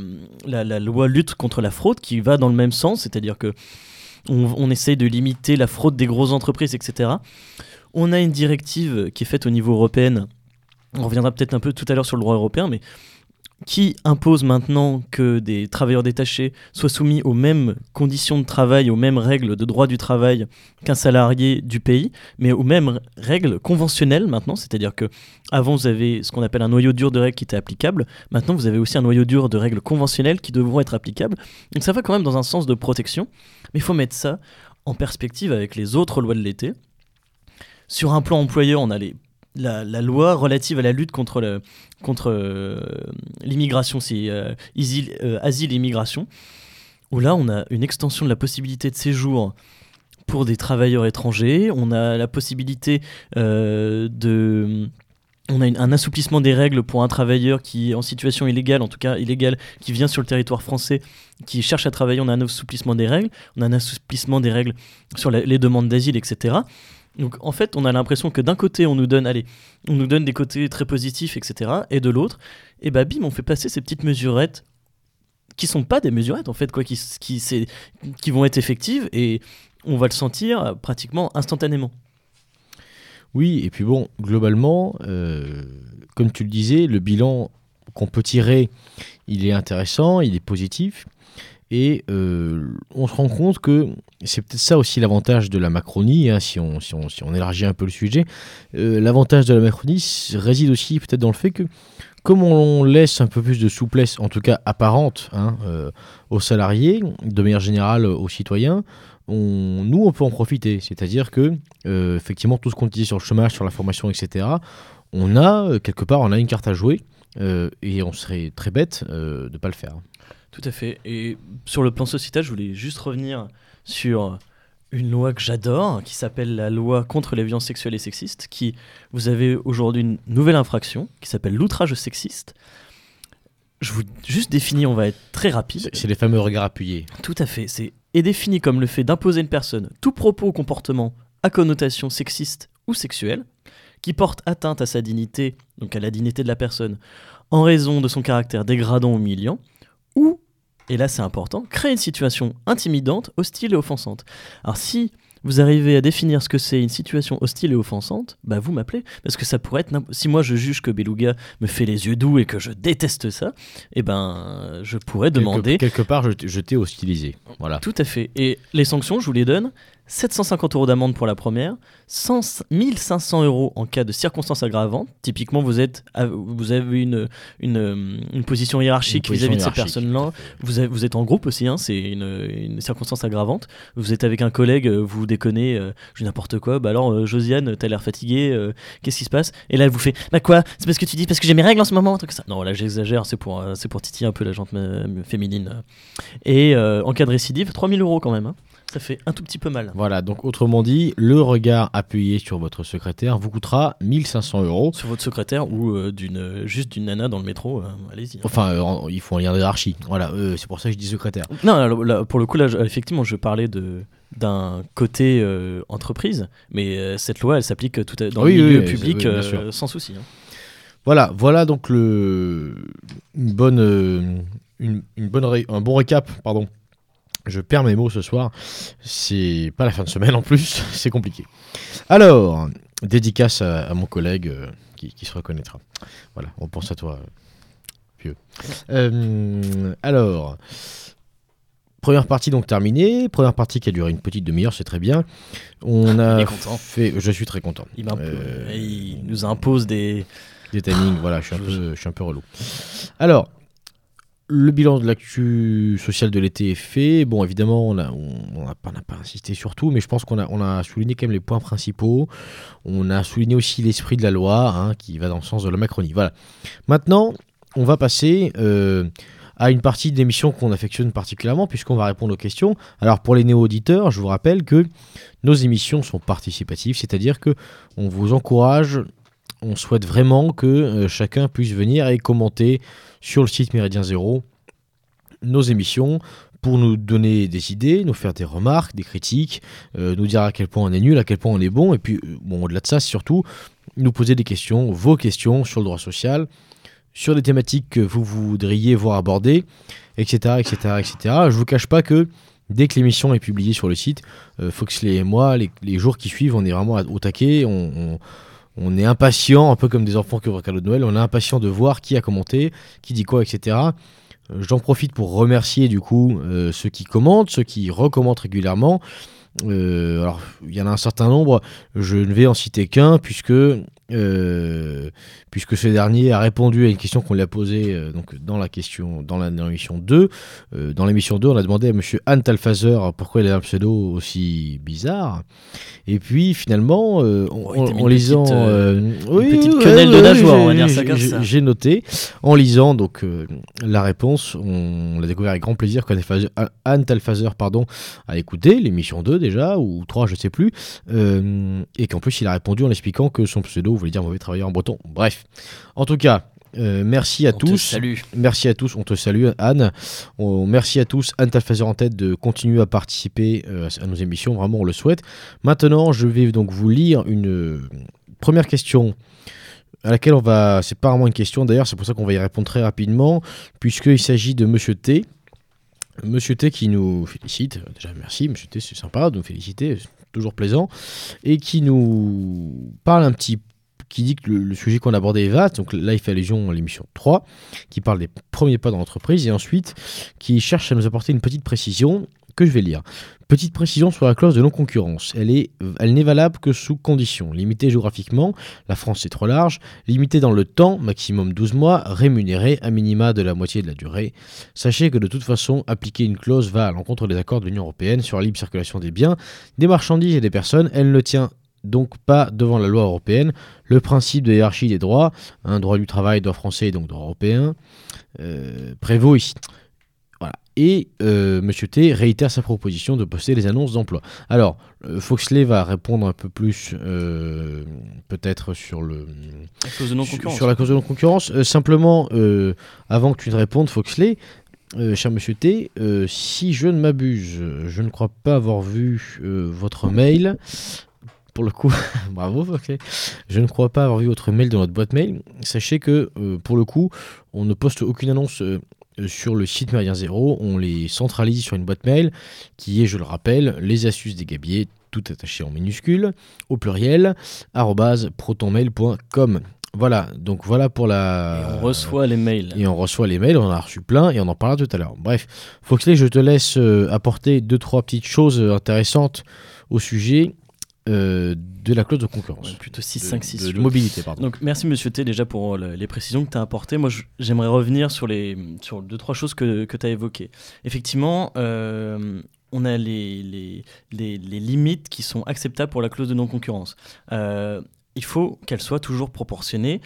la, loi lutte contre la fraude qui va dans le même sens, c'est-à-dire que on, on essaye de limiter la fraude des grosses entreprises, etc. On a une directive qui est faite au niveau européen. On reviendra peut-être un peu tout à l'heure sur le droit européen, mais qui impose maintenant que des travailleurs détachés soient soumis aux mêmes conditions de travail, aux mêmes règles de droit du travail qu'un salarié du pays, mais aux mêmes règles conventionnelles maintenant, c'est-à-dire que avant vous avez ce qu'on appelle un noyau dur de règles qui était applicable, maintenant vous avez aussi un noyau dur de règles conventionnelles qui devront être applicables. Donc ça va quand même dans un sens de protection, mais il faut mettre ça en perspective avec les autres lois de l'été. Sur un plan employeur, on a les la, loi relative à la lutte contre, contre euh, l'immigration, c'est euh, euh, asile, et immigration, où là on a une extension de la possibilité de séjour pour des travailleurs étrangers, on a la possibilité de... On a un assouplissement des règles pour un travailleur qui est en situation illégale, en tout cas illégale, qui vient sur le territoire français, qui cherche à travailler. On a un assouplissement des règles. On a un assouplissement des règles sur les demandes d'asile, etc. Donc en fait, on a l'impression que d'un côté, on nous donne, allez, on nous donne des côtés très positifs, etc. Et de l'autre, et eh bah bim, on fait passer ces petites mesurettes qui sont pas des mesurettes en fait, quoi, qui, vont être effectives et on va le sentir pratiquement instantanément. Oui, et puis bon, globalement, euh, comme tu le disais, le bilan qu'on peut tirer, il est intéressant, il est positif. Et euh, on se rend compte que c'est peut-être ça aussi l'avantage de la Macronie, hein, si, on, élargit un peu le sujet. Euh, l'avantage de la Macronie réside aussi peut-être dans le fait que, comme on laisse un peu plus de souplesse, en tout cas apparente, hein, euh, aux salariés, de manière générale aux citoyens, nous, on peut en profiter. C'est-à-dire que, effectivement, tout ce qu'on disait sur le chômage, sur la formation, etc., on a, quelque part, on a une carte à jouer. et on serait très bête de ne pas le faire. Tout à fait. Et sur le plan sociétal, je voulais juste revenir sur une loi que j'adore, qui s'appelle la loi contre les violences sexuelles et sexistes, qui, vous avez aujourd'hui une nouvelle infraction, qui s'appelle l'outrage sexiste. je vous juste définis, on va être très rapide. C'est- les fameux regards appuyés. Tout à fait. C'est est défini comme le fait d'imposer à une personne tout propos ou comportement à connotation sexiste ou sexuelle qui porte atteinte à sa dignité, donc à la dignité de la personne, en raison de son caractère dégradant ou humiliant, ou, et là c'est important, créer une situation intimidante, hostile et offensante. Alors si vous arrivez à définir ce que c'est une situation hostile et offensante, bah vous m'appelez, parce que ça pourrait être... Si moi je juge que Beluga me fait les yeux doux et que je déteste ça, eh ben je pourrais demander Quelque, part, je, je t'ai hostilisé. Voilà. tout à fait. Et les sanctions, je vous les donne 750 euros d'amende pour la première, 100 1500 euros en cas de circonstances aggravantes. Typiquement, vous, êtes, vous avez une, une, une position hiérarchique vis-à-vis de ces personnes-là. Vous, êtes en groupe aussi, hein, c'est une, une circonstance aggravante. Vous êtes avec un collègue, euh, vous déconnez, euh, je n'importe quoi. Bah alors, euh, Josiane, t'as l'air fatiguée, euh, qu'est-ce qui se passe? Et là, elle vous fait Bah quoi? C'est parce que tu dis parce que j'ai mes règles en ce moment, un truc ça. Non, là, j'exagère, c'est pour, c'est pour titiller un peu la jante féminine. Et en cas de récidive, 3000 euros quand même. hein. Ça fait un tout petit peu mal. Voilà, donc autrement dit, le regard appuyé sur votre secrétaire vous coûtera 1500 euros. Sur votre secrétaire ou euh, d'une juste d'une nana dans le métro, euh, allez-y. hein. Enfin, euh, en- il faut un lien de hiérarchie. Voilà, euh, c'est pour ça que je dis secrétaire. Non, là, là, pour le coup, là, effectivement, je parlais de d'un côté euh, entreprise, mais euh, cette loi, elle s'applique tout à- dans Oui, le oui, milieu oui, public oui, euh, sans souci. hein. Voilà, voilà donc le une bonne euh, une, une bonne un bon récap, pardon. Je perds mes mots ce soir. C'est pas la fin de semaine en plus, [LAUGHS] c'est compliqué. Alors, dédicace à, à mon collègue euh, qui, qui se reconnaîtra. Voilà, on pense à toi, euh, vieux. Euh, alors, première partie donc terminée. Première partie qui a duré une petite demi-heure, c'est très bien. On [LAUGHS] a fait, je suis très content. Il, Euh, il nous impose des. Des timings, voilà, je suis, un peu, je suis un peu relou. Alors, le bilan de l'actu sociale de l'été est fait. Bon, évidemment, on n'a pas, insisté sur tout, mais je pense qu'on a, on a souligné quand même les points principaux. On a souligné aussi l'esprit de la loi, hein, qui va dans le sens de la Macronie. Voilà. Maintenant, on va passer euh, à une partie de l'émission qu'on affectionne particulièrement, puisqu'on va répondre aux questions. Alors, pour les néo-auditeurs, je vous rappelle que nos émissions sont participatives, c'est-à-dire que on vous encourage on souhaite vraiment que euh, chacun puisse venir et commenter sur le site Méridien Zéro nos émissions pour nous donner des idées, nous faire des remarques, des critiques, euh, nous dire à quel point on est nul, à quel point on est bon, et puis euh, au-delà de ça, surtout, nous poser des questions, vos questions sur le droit social, sur des thématiques que vous voudriez voir abordées, etc., etc., etc. Je vous cache pas que dès que l'émission est publiée sur le site, Foxley et moi, les, jours qui suivent, on est vraiment au taquet, on est impatient, un peu comme des enfants qui ouvrent un cadeau de Noël, on est impatient de voir qui a commenté, qui dit quoi, etc. Euh, J'en profite pour remercier du coup euh, ceux qui commentent, ceux qui recommandent régulièrement. Euh, alors, il y en a un certain nombre, je ne vais en citer qu'un, puisque, euh, puisque ce dernier a répondu à une question qu'on lui a posée euh, donc, dans la question dans l'émission 2. Euh, dans l'émission 2, on a demandé à monsieur Anne Talfazer pourquoi il avait un pseudo aussi bizarre. Et puis finalement, euh, en, une lisant. petite, une petite quenelle de nageoire, on va dire ça j'ai- comme j'ai- ça. J'ai noté. En lisant donc la réponse, on l'a découvert avec grand plaisir qu'Anne Talfazer- Anne Talfazer pardon, a écouté l'émission 2 déjà, ou 3, je sais plus, et qu'en plus il a répondu en expliquant que son pseudo voulait dire mauvais travailleur en breton. Bref, en tout cas, euh, merci à On tous. Merci à tous, on te salue Anne. On- merci à tous, Anne Talfazer en tête, de continuer à participer euh, à nos émissions, vraiment on le souhaite. Maintenant, je vais donc vous lire une euh, première question à laquelle on va... C'est pas vraiment une question d'ailleurs, c'est pour ça qu'on va y répondre très rapidement, puisqu'il s'agit de Monsieur T. Monsieur T qui nous félicite, déjà merci, Monsieur T c'est sympa de nous féliciter, c'est toujours plaisant, et qui nous parle un petit qui dit que le, sujet qu'on abordait est vaste, donc là il fait allusion à l'émission 3, qui parle des premiers pas dans l'entreprise, et ensuite qui cherche à nous apporter une petite précision que je vais lire. Petite précision sur la clause de non-concurrence. Elle est, elle n'est valable que sous conditions. Limitée géographiquement, la France c'est trop large. Limitée dans le temps, maximum 12 mois. Rémunérée à minima de la moitié de la durée. Sachez que de toute façon, appliquer une clause va à l'encontre des accords de l'Union Européenne sur la libre circulation des biens, des marchandises et des personnes. Elle ne tient donc pas devant la loi européenne. Le principe de hiérarchie des droits, un droit du travail, droit français et donc droit européen, euh, prévaut ici. Voilà. et euh, Monsieur T réitère sa proposition de poster les annonces d'emploi. Alors, euh, Foxley va répondre un peu plus, euh, peut-être sur le La clause de non-concurrence. sur la cause de non-concurrence. Euh, simplement, avant que tu ne répondes, Foxley, euh, cher Monsieur T, euh, si je ne m'abuse, je ne crois pas avoir vu euh, votre mail. Pour le coup, [LAUGHS] bravo Foxley. Je ne crois pas avoir vu votre mail dans notre boîte mail. Sachez que, euh, pour le coup, on ne poste aucune annonce euh, sur le site Méridien Zéro. On les centralise sur une boîte mail qui est, je le rappelle, les astuces des gabiers, tout attaché en minuscules, au pluriel, protonmail.com. Voilà, donc voilà pour Et la. on reçoit les mails. Et on reçoit les mails, on en a reçu plein et on en parlera tout à l'heure. Bref, Foxley, je te laisse euh, apporter deux, trois petites choses intéressantes au sujet euh, de la clause de concurrence. Ouais, plutôt 6, De- 5, 6. de, mobilité, pardon. Donc merci Monsieur T déjà pour euh, le- les précisions que tu as apportées. Moi j'aimerais revenir sur les sur deux trois choses que, que tu as évoquées. Effectivement, euh, on a les, les, les, les limites qui sont acceptables pour la clause de non-concurrence. Euh, il faut qu'elle soit toujours proportionnée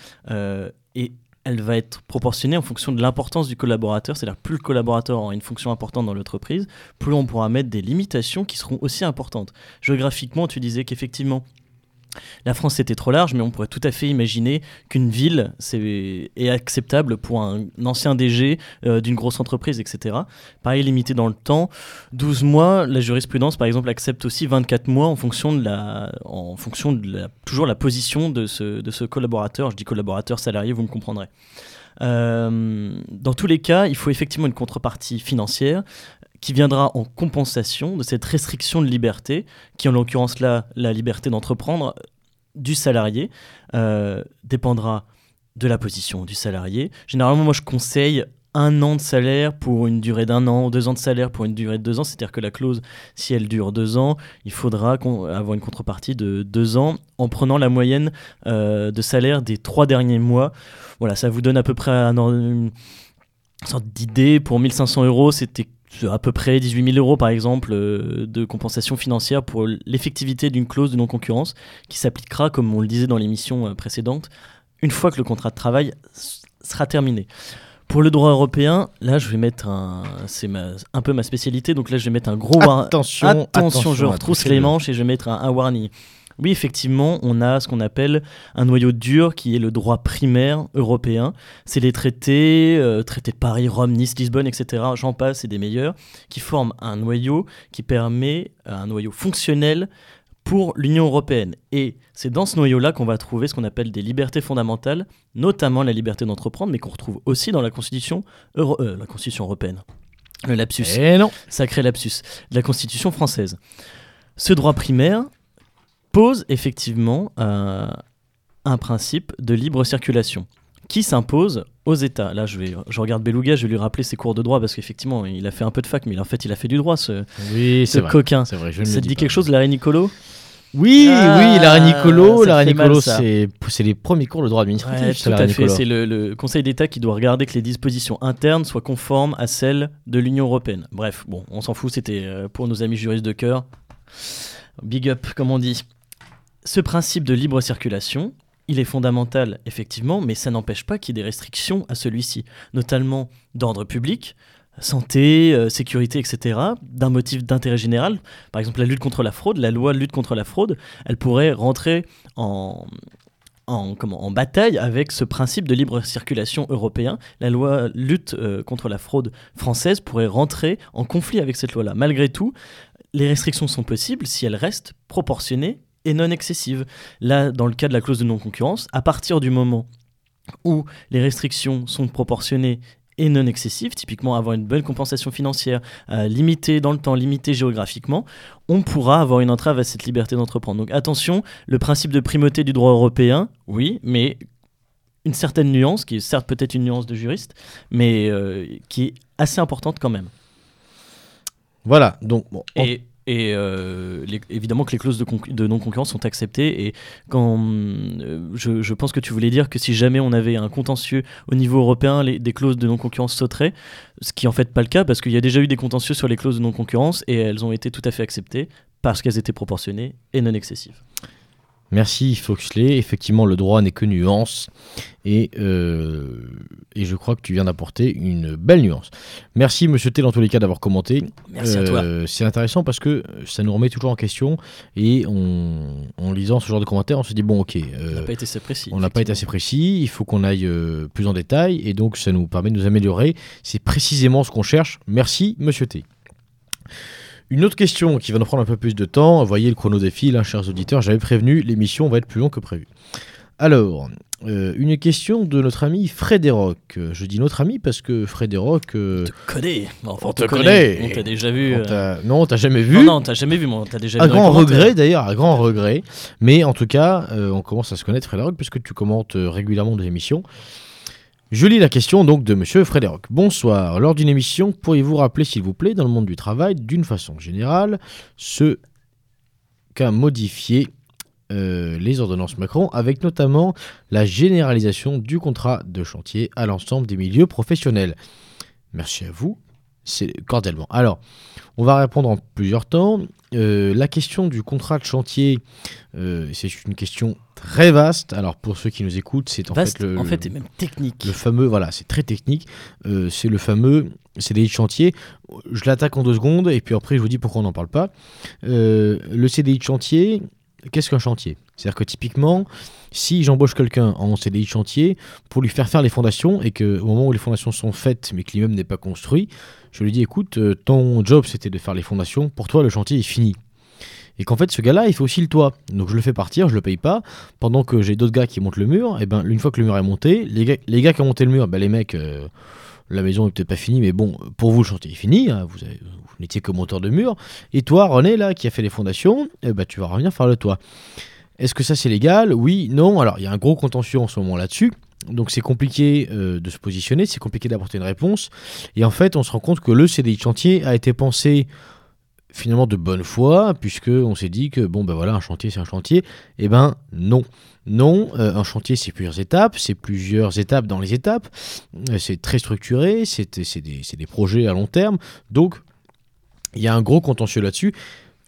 et elle va être proportionnée en fonction de l'importance du collaborateur. C'est-à-dire plus le collaborateur aura une fonction importante dans l'entreprise, plus on pourra mettre des limitations qui seront aussi importantes. Géographiquement, tu disais qu'effectivement, la France c'était trop large, mais on pourrait tout à fait imaginer qu'une ville c'est- est acceptable pour un, ancien DG euh, d'une grosse entreprise, etc. Pareil, limité dans le temps. 12 mois, la jurisprudence par exemple accepte aussi 24 mois en fonction de la, en fonction de la, toujours la position de ce, de ce collaborateur. Je dis collaborateur, salarié, vous me comprendrez. Euh, dans tous les cas, il faut effectivement une contrepartie financière qui viendra en compensation de cette restriction de liberté, qui en l'occurrence là, la liberté d'entreprendre du salarié, euh, dépendra de la position du salarié. Généralement, moi, je conseille un an de salaire pour une durée d'un an, deux ans de salaire pour une durée de deux ans. C'est-à-dire que la clause, si elle dure deux ans, il faudra avoir une contrepartie de deux ans en prenant la moyenne euh, de salaire des trois derniers mois. Voilà, ça vous donne à peu près un une sorte d'idée. Pour 1500 euros, c'était à peu près 18 000 euros, par exemple, euh, de compensation financière pour l'effectivité d'une clause de non-concurrence qui s'appliquera, comme on le disait dans l'émission euh, précédente, une fois que le contrat de travail sera terminé. Pour le droit européen, là, je vais mettre un. C'est un peu ma spécialité, donc là, je vais mettre un gros. war- Attention, Attention, je retrousse les le- manches et je vais mettre un, un warning. Oui, effectivement, on a ce qu'on appelle un noyau dur qui est le droit primaire européen. C'est les traités, euh, traités de Paris, Rome, Nice, Lisbonne, etc. J'en passe, et des meilleurs, qui forment un noyau qui permet euh, un noyau fonctionnel pour l'Union européenne. Et c'est dans ce noyau-là qu'on va trouver ce qu'on appelle des libertés fondamentales, notamment la liberté d'entreprendre, mais qu'on retrouve aussi dans la Constitution, euro- euh, la Constitution européenne. Le lapsus Eh non sacré lapsus, de la Constitution française. Ce droit primaire pose effectivement euh, un principe de libre circulation qui s'impose aux États. Là, je, vais, je regarde Beluga, je vais lui rappeler ses cours de droit parce qu'effectivement, il a fait un peu de fac, mais en fait, il a fait du droit, ce, Oui, coquin. C'est vrai, je ne Ça te dit pas. quelque chose, la Nicolo? Oui, Ah, oui, la Nicolo, Nicolo, c'est les premiers cours de droit administratif. Ouais, ça, tout la à fait. Nicolo. C'est le, le Conseil d'État qui doit regarder que les dispositions internes soient conformes à celles de l'Union européenne. Bref, bon, on s'en fout, c'était euh, pour nos amis juristes de cœur. Big up, comme on dit. Ce principe de libre circulation, il est fondamental, effectivement, mais ça n'empêche pas qu'il y ait des restrictions à celui-ci, notamment d'ordre public, santé, euh, sécurité, etc., d'un motif d'intérêt général. Par exemple, la lutte contre la fraude, la loi lutte contre la fraude, elle pourrait rentrer en, bataille avec ce principe de libre circulation européen. La loi lutte euh, contre la fraude française pourrait rentrer en conflit avec cette loi-là. Malgré tout, les restrictions sont possibles si elles restent proportionnées et non excessives. Là, dans le cas de la clause de non-concurrence, à partir du moment où les restrictions sont proportionnées et non excessives, typiquement avoir une bonne compensation financière, euh, limitée dans le temps, limitée géographiquement, on pourra avoir une entrave à cette liberté d'entreprendre. Donc attention, le principe de primauté du droit européen, oui, mais une certaine nuance, qui est certes peut-être une nuance de juriste, mais euh, qui est assez importante quand même. Voilà, donc bon, Et, et, euh, évidemment que les clauses de, concu- de non-concurrence sont acceptées. Et quand euh, je, pense que tu voulais dire que si jamais on avait un contentieux au niveau européen, les, des clauses de non-concurrence sauteraient, ce qui en fait pas le cas parce qu'il y a déjà eu des contentieux sur les clauses de non-concurrence et elles ont été tout à fait acceptées parce qu'elles étaient proportionnées et non excessives. Merci Foxley. Effectivement, le droit n'est que nuance. Et, euh, et je crois que tu viens d'apporter une belle nuance. Merci Monsieur T dans tous les cas d'avoir commenté. Merci à toi. Euh, C'est intéressant parce que ça nous remet toujours en question. Et on- en lisant ce genre de commentaires, on se dit bon ok, On euh, n'a pas été assez précis. on n'a pas été assez précis, il faut qu'on aille plus en détail. Et donc ça nous permet de nous améliorer. C'est précisément ce qu'on cherche. Merci Monsieur T. Une autre question qui va nous prendre un peu plus de temps. Voyez le chrono défile, hein, chers auditeurs. J'avais prévenu, l'émission va être plus longue que prévu. Alors, euh, une question de notre ami Frédéric. Je dis notre ami parce que Frédéric. euh, On te connaît. Enfin, On te connaît. On t'a déjà vu. on euh, non, t'as jamais vu. Non, non, t'as jamais vu, mais on t'a déjà à vu. les grand regret d'ailleurs, à grand regret. Mais en tout cas, euh, on commence à se connaître, Frédéric, puisque tu commentes régulièrement des émissions. Je lis la question donc de Monsieur Frédéric. Bonsoir. Lors d'une émission, pourriez-vous rappeler, s'il vous plaît, dans le monde du travail, d'une façon générale, ce qu'a modifié euh, les ordonnances Macron, avec notamment la généralisation du contrat de chantier à l'ensemble des milieux professionnels? Merci à vous. C'est cordialement. Alors, on va répondre en plusieurs temps. Euh, la question du contrat de chantier, euh, c'est une question très vaste. Alors, pour ceux qui nous écoutent, c'est en Vaste, fait le, en fait, et même technique. le fameux, voilà, c'est très technique. Euh, c'est le fameux CDI de chantier. Je l'attaque en deux secondes et puis après je vous dis pourquoi on n'en parle pas. Le CDI de chantier, qu'est-ce qu'un chantier? C'est-à-dire que typiquement, si j'embauche quelqu'un en CDI de chantier pour lui faire faire les fondations et que au moment où les fondations sont faites mais que l'immeuble n'est pas construit, je lui dis écoute, euh, ton job c'était de faire les fondations, pour toi le chantier est fini. Et qu'en fait, ce gars-là, il fait aussi le toit. Donc je le fais partir, je le paye pas. Pendant que j'ai d'autres gars qui montent le mur, et ben une fois que le mur est monté, les gars, les gars qui ont monté le mur, ben les mecs, euh, la maison est peut-être pas finie, mais bon, pour vous le chantier est fini. hein, vous n'étiez que monteur de mur. Et toi, René, là, qui a fait les fondations, eh ben tu vas revenir faire le toit. Est-ce que ça c'est légal? Oui, non. Alors il y a un gros contentieux en ce moment là-dessus. Donc c'est compliqué euh, de se positionner, c'est compliqué d'apporter une réponse. Et en fait, on se rend compte que le CDI de chantier a été pensé finalement de bonne foi, puisque on s'est dit que bon ben voilà, un chantier c'est un chantier. Eh ben non. Non, euh, un chantier c'est plusieurs étapes, c'est plusieurs étapes dans les étapes, Euh, c'est très structuré, c'est des projets à long terme, donc il y a un gros contentieux là-dessus.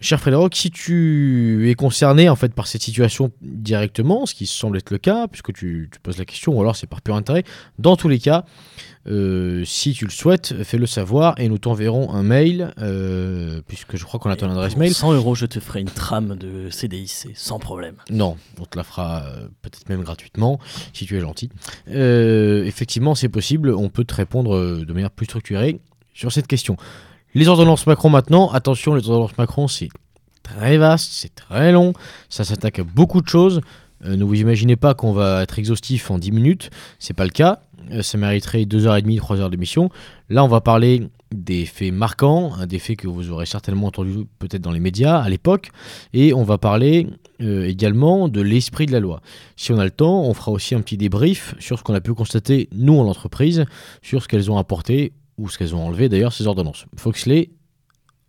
Cher Frédéric, si tu es concerné en fait par cette situation directement, ce qui semble être le cas, puisque tu, tu poses la question, ou alors c'est par pur intérêt, dans tous les cas, euh, si tu le souhaites, fais-le savoir et nous t'enverrons un mail, euh, puisque je crois qu'on a ton adresse mail. 100 euros, je te ferai une trame de CDIC, sans problème. Non, on te la fera euh, peut-être même gratuitement, si tu es gentil. Effectivement, c'est possible, on peut te répondre de manière plus structurée sur cette question. Les ordonnances Macron maintenant, attention, les ordonnances Macron, c'est très vaste, c'est très long, ça s'attaque à beaucoup de choses. Euh, ne vous imaginez pas qu'on va être exhaustif en 10 minutes, c'est pas le cas. Euh, ça mériterait 2h30, 3h d'émission. Là, on va parler des faits marquants, hein, des faits que vous aurez certainement entendus peut-être dans les médias à l'époque, et on va parler euh, également de l'esprit de la loi. Si on a le temps, on fera aussi un petit débrief sur ce qu'on a pu constater, nous, en entreprise, sur ce qu'elles ont apporté, ou ce qu'elles ont enlevé d'ailleurs, ces ordonnances. Foxley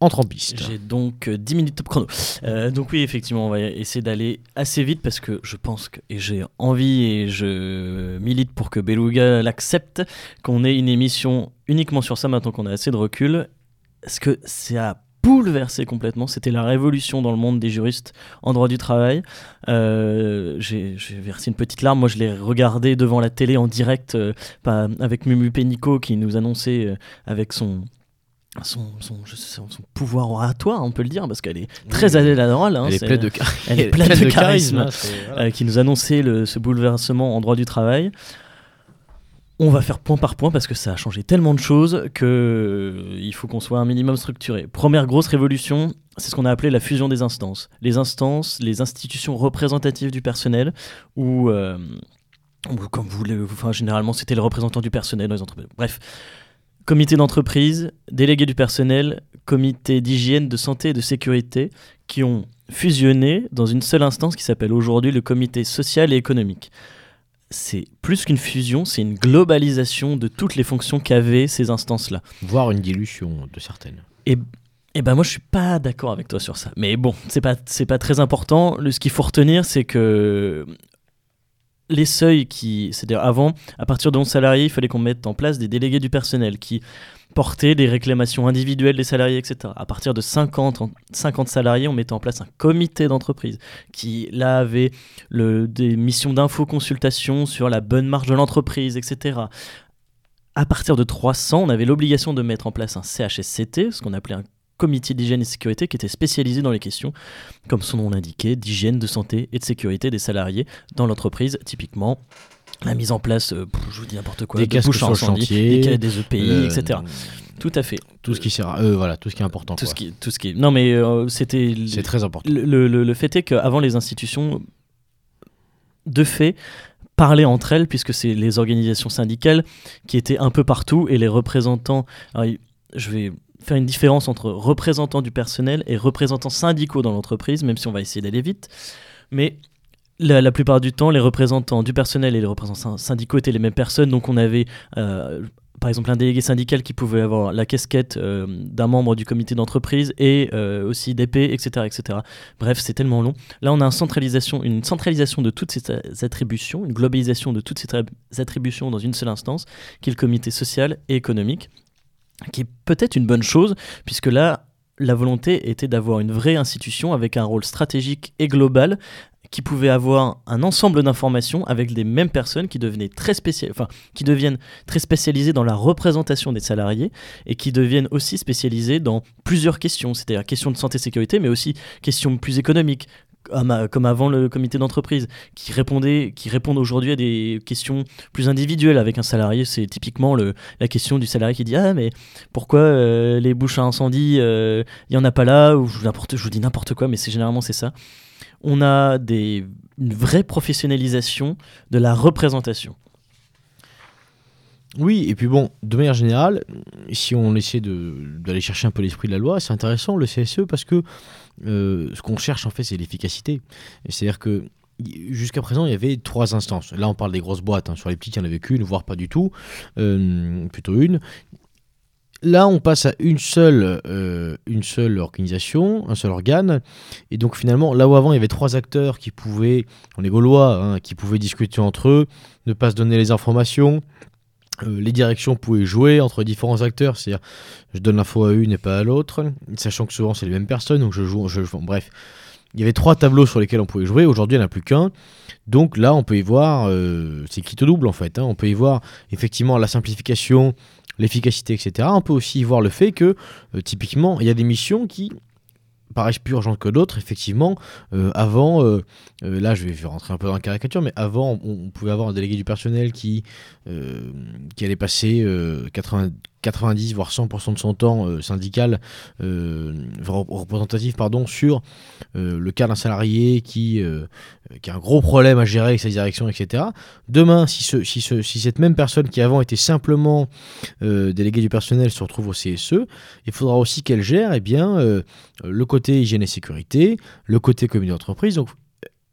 entre en piste. J'ai donc euh, 10 minutes top chrono. Euh, donc oui, effectivement, on va essayer d'aller assez vite parce que je pense que, et j'ai envie et je milite pour que Beluga l'accepte, qu'on ait une émission uniquement sur ça maintenant qu'on a assez de recul. Parce que ça a bouleversé complètement. C'était la révolution dans le monde des juristes en droit du travail. Euh, j'ai versé une petite larme. Moi, je l'ai regardé devant la télé en direct euh, pas, avec Mumu Pénicaud qui nous annonçait euh, avec son son, son, je sais- son- son pouvoir oratoire, on peut le dire, parce qu'elle est très l'oral. hein, Elle est de, [LAUGHS] elle est pleine de charisme, euh, qui nous annonçait le- ce bouleversement en droit du travail. On va faire point par point parce que ça a changé tellement de choses que euh, il faut qu'on soit un minimum structuré. Première grosse révolution, c'est ce qu'on a appelé la fusion des instances. Les instances, les institutions représentatives du personnel, ou euh, comme vous voulez, enfin généralement c'était le représentant du personnel dans les entreprises. Bref, comité d'entreprise, délégué du personnel, comité d'hygiène, de santé et de sécurité, qui ont fusionné dans une seule instance qui s'appelle aujourd'hui le comité social et économique. C'est plus qu'une fusion, c'est une globalisation de toutes les fonctions qu'avaient ces instances-là. Voire une dilution de certaines. Et ben moi je suis pas d'accord avec toi sur ça. Mais bon, c'est pas c'est pas très important. Le, ce qu'il faut retenir, c'est que les seuils qui, c'est-à-dire avant, à partir de 11 salariés, il fallait qu'on mette en place des délégués du personnel qui portaient des réclamations individuelles des salariés, etc. À partir de 50, 50 salariés, on mettait en place un comité d'entreprise qui, là, avait des missions d'info-consultation sur la bonne marge de l'entreprise, etc. À partir de 300, on avait l'obligation de mettre en place un CHSCT, ce qu'on appelait un comité d'hygiène et sécurité qui était spécialisé dans les questions, comme son nom l'indiquait, d'hygiène, de santé et de sécurité des salariés dans l'entreprise, typiquement la mise en place, euh, je vous dis n'importe quoi, des de bouches sur le chantier, des, des EPI, euh, etc. Tout à fait. Tout ce qui sert, euh, voilà, tout ce qui est important. Tout quoi. ce qui, tout ce qui. Non, mais euh, c'était. C'est très important. Le, le- le fait est qu'avant les institutions, de fait, parlaient entre elles, puisque c'est les organisations syndicales qui étaient un peu partout et les représentants. alors, je vais faire une différence entre représentants du personnel et représentants syndicaux dans l'entreprise, même si on va essayer d'aller vite. Mais la, plupart du temps, les représentants du personnel et les représentants syndicaux étaient les mêmes personnes. Donc on avait, euh, par exemple, un délégué syndical qui pouvait avoir la casquette euh, d'un membre du comité d'entreprise et euh, aussi d'épée, etc., etc. Bref, c'est tellement long. Là, on a une centralisation, une centralisation de toutes ces attributions, une globalisation de toutes ces attributions dans une seule instance, qui est le comité social et économique, qui est peut-être une bonne chose, puisque là, la volonté était d'avoir une vraie institution avec un rôle stratégique et global qui pouvait avoir un ensemble d'informations avec les mêmes personnes qui devenaient très spécial, enfin, qui deviennent très spécialisées dans la représentation des salariés et qui deviennent aussi spécialisées dans plusieurs questions, c'est-à-dire questions de santé sécurité, mais aussi questions plus économiques, comme, à- comme avant le comité d'entreprise, qui répondait, qui répondent aujourd'hui à des questions plus individuelles avec un salarié. C'est typiquement le, la question du salarié qui dit ah mais pourquoi euh, les bouches à incendie, euh, il y en a pas là ou je, je vous dis n'importe quoi, mais c'est généralement c'est ça. On a des, une vraie professionnalisation de la représentation. Oui, et puis bon, de manière générale, si on essaie d'aller chercher un peu l'esprit de la loi, c'est intéressant le CSE parce que euh, ce qu'on cherche en fait, c'est l'efficacité. C'est-à-dire que jusqu'à présent, il y avait trois instances. Là, on parle des grosses boîtes. hein. Sur les petites, il n'y en avait qu'une, voire pas du tout. Euh, plutôt une. Là, on passe à une seule, euh, une seule organisation, un seul organe. Et donc, finalement, là où avant, il y avait trois acteurs qui pouvaient, on est gaulois, hein, qui pouvaient discuter entre eux, ne pas se donner les informations. Euh, les directions pouvaient jouer entre différents acteurs, c'est-à-dire je donne l'info à une et pas à l'autre, sachant que souvent c'est les mêmes personnes, donc je joue, je, bref. Il y avait trois tableaux sur lesquels on pouvait jouer, aujourd'hui il n'y en a plus qu'un, donc là on peut y voir, euh, c'est quitte double en fait, hein. on peut y voir effectivement la simplification, l'efficacité, etc. On peut aussi voir le fait que, euh, typiquement, il y a des missions qui paraissent plus urgentes que d'autres, effectivement. Euh, avant, euh, là je vais rentrer un peu dans la caricature, mais avant on, pouvait avoir un délégué du personnel qui, qui allait passer euh, 80, 90 voire 100% de son temps euh, syndical euh, rep- représentatif pardon sur euh, le cas d'un salarié qui, qui a un gros problème à gérer avec sa direction etc demain si, ce, si, ce, si cette même personne qui avant était simplement déléguée du personnel se retrouve au CSE il faudra aussi qu'elle gère eh bien, le côté hygiène et sécurité le côté communauté d'entreprise. Donc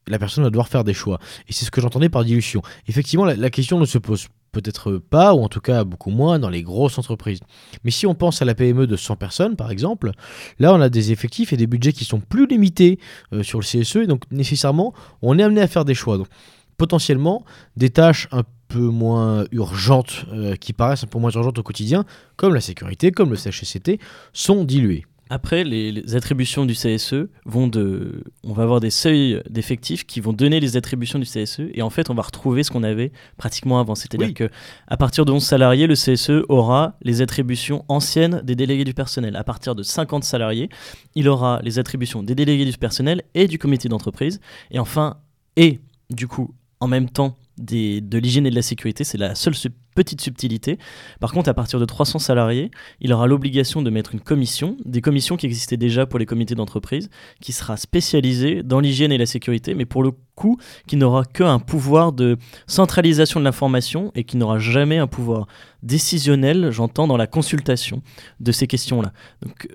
la personne va devoir faire des choix. Et c'est ce que j'entendais par dilution. Effectivement la- la question ne se pose peut-être pas, ou en tout cas beaucoup moins dans les grosses entreprises. Mais si on pense à la PME de 100 personnes, par exemple, là on a des effectifs et des budgets qui sont plus limités euh, sur le CSE, et donc nécessairement on est amené à faire des choix. Donc potentiellement des tâches un peu moins urgentes, euh, qui paraissent un peu moins urgentes au quotidien, comme la sécurité, comme le CHSCT, sont diluées. Après, les, les attributions du CSE vont de. On va avoir des seuils d'effectifs qui vont donner les attributions du CSE et en fait, on va retrouver ce qu'on avait pratiquement avant. C'est-à-dire Oui. que à partir de 11 salariés, le CSE aura les attributions anciennes des délégués du personnel. À partir de 50 salariés, il aura les attributions des délégués du personnel et du comité d'entreprise. Et enfin, et du coup, en même temps, de l'hygiène et de la sécurité, c'est la seule petite subtilité. Par contre, à partir de 300 salariés, il aura l'obligation de mettre une commission, des commissions qui existaient déjà pour les comités d'entreprise, qui sera spécialisée dans l'hygiène et la sécurité, mais pour le coup, qui n'aura qu'un pouvoir de centralisation de l'information et qui n'aura jamais un pouvoir décisionnel, j'entends, dans la consultation de ces questions-là. Donc,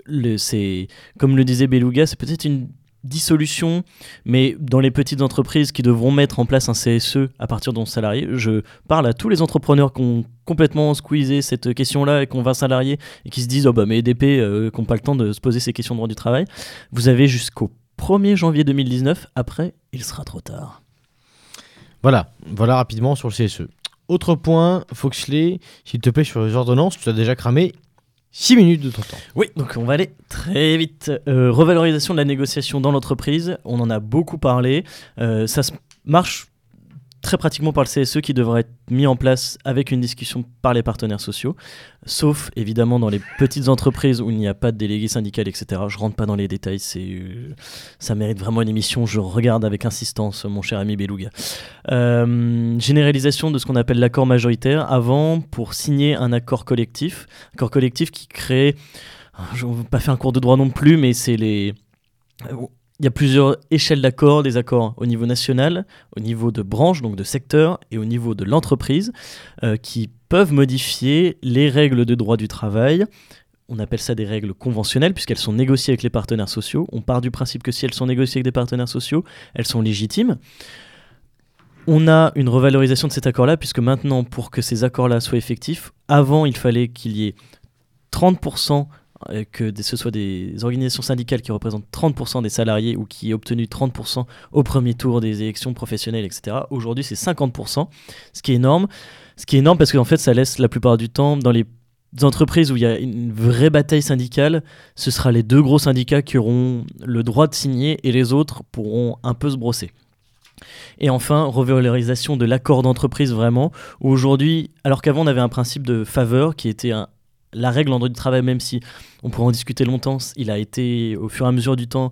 comme le disait Beluga, c'est peut-être une dissolution, mais dans les petites entreprises qui devront mettre en place un CSE à partir de 11 salariés, je parle à tous les entrepreneurs qui ont complètement squeezé cette question-là et qui ont 20 salariés et qui se disent oh bah mais EDP euh, qui n'ont pas le temps de se poser ces questions de droit du travail, vous avez jusqu'au 1er janvier 2019, après il sera trop tard. Voilà, voilà rapidement sur le CSE. Autre point, Foxley, s'il te plaît, sur les ordonnances, tu as déjà cramé 6 minutes de ton temps. Oui, donc on va aller très vite. Euh, revalorisation de la négociation dans l'entreprise, on en a beaucoup parlé. Euh, ça marche très pratiquement par le CSE qui devrait être mis en place avec une discussion par les partenaires sociaux, sauf évidemment dans les petites entreprises où il n'y a pas de délégué syndical, etc. Je rentre pas dans les détails, c'est, euh, ça mérite vraiment une émission. Je regarde avec insistance mon cher ami Beluga. Euh, généralisation de ce qu'on appelle l'accord majoritaire. Avant, pour signer un accord collectif, accord collectif qui crée, je ne veux pas faire un cours de droit non plus, mais c'est les il y a plusieurs échelles d'accords, des accords au niveau national, au niveau de branche, donc de secteur, et au niveau de l'entreprise, euh, qui peuvent modifier les règles de droit du travail. On appelle ça des règles conventionnelles, puisqu'elles sont négociées avec les partenaires sociaux. On part du principe que si elles sont négociées avec des partenaires sociaux, elles sont légitimes. On a une revalorisation de cet accord-là, puisque maintenant, pour que ces accords-là soient effectifs, avant, il fallait qu'il y ait 30% que ce soit des organisations syndicales qui représentent 30% des salariés ou qui aient obtenu 30% au premier tour des élections professionnelles, etc. Aujourd'hui, c'est 50%, ce qui est énorme. Ce qui est énorme parce qu'en fait, ça laisse la plupart du temps dans les entreprises où il y a une vraie bataille syndicale, ce sera les deux gros syndicats qui auront le droit de signer et les autres pourront un peu se brosser. Et enfin, revalorisation de l'accord d'entreprise vraiment. Aujourd'hui, alors qu'avant on avait un principe de faveur qui était un, la règle en droit du travail, même si on pourrait en discuter longtemps, il a été au fur et à mesure du temps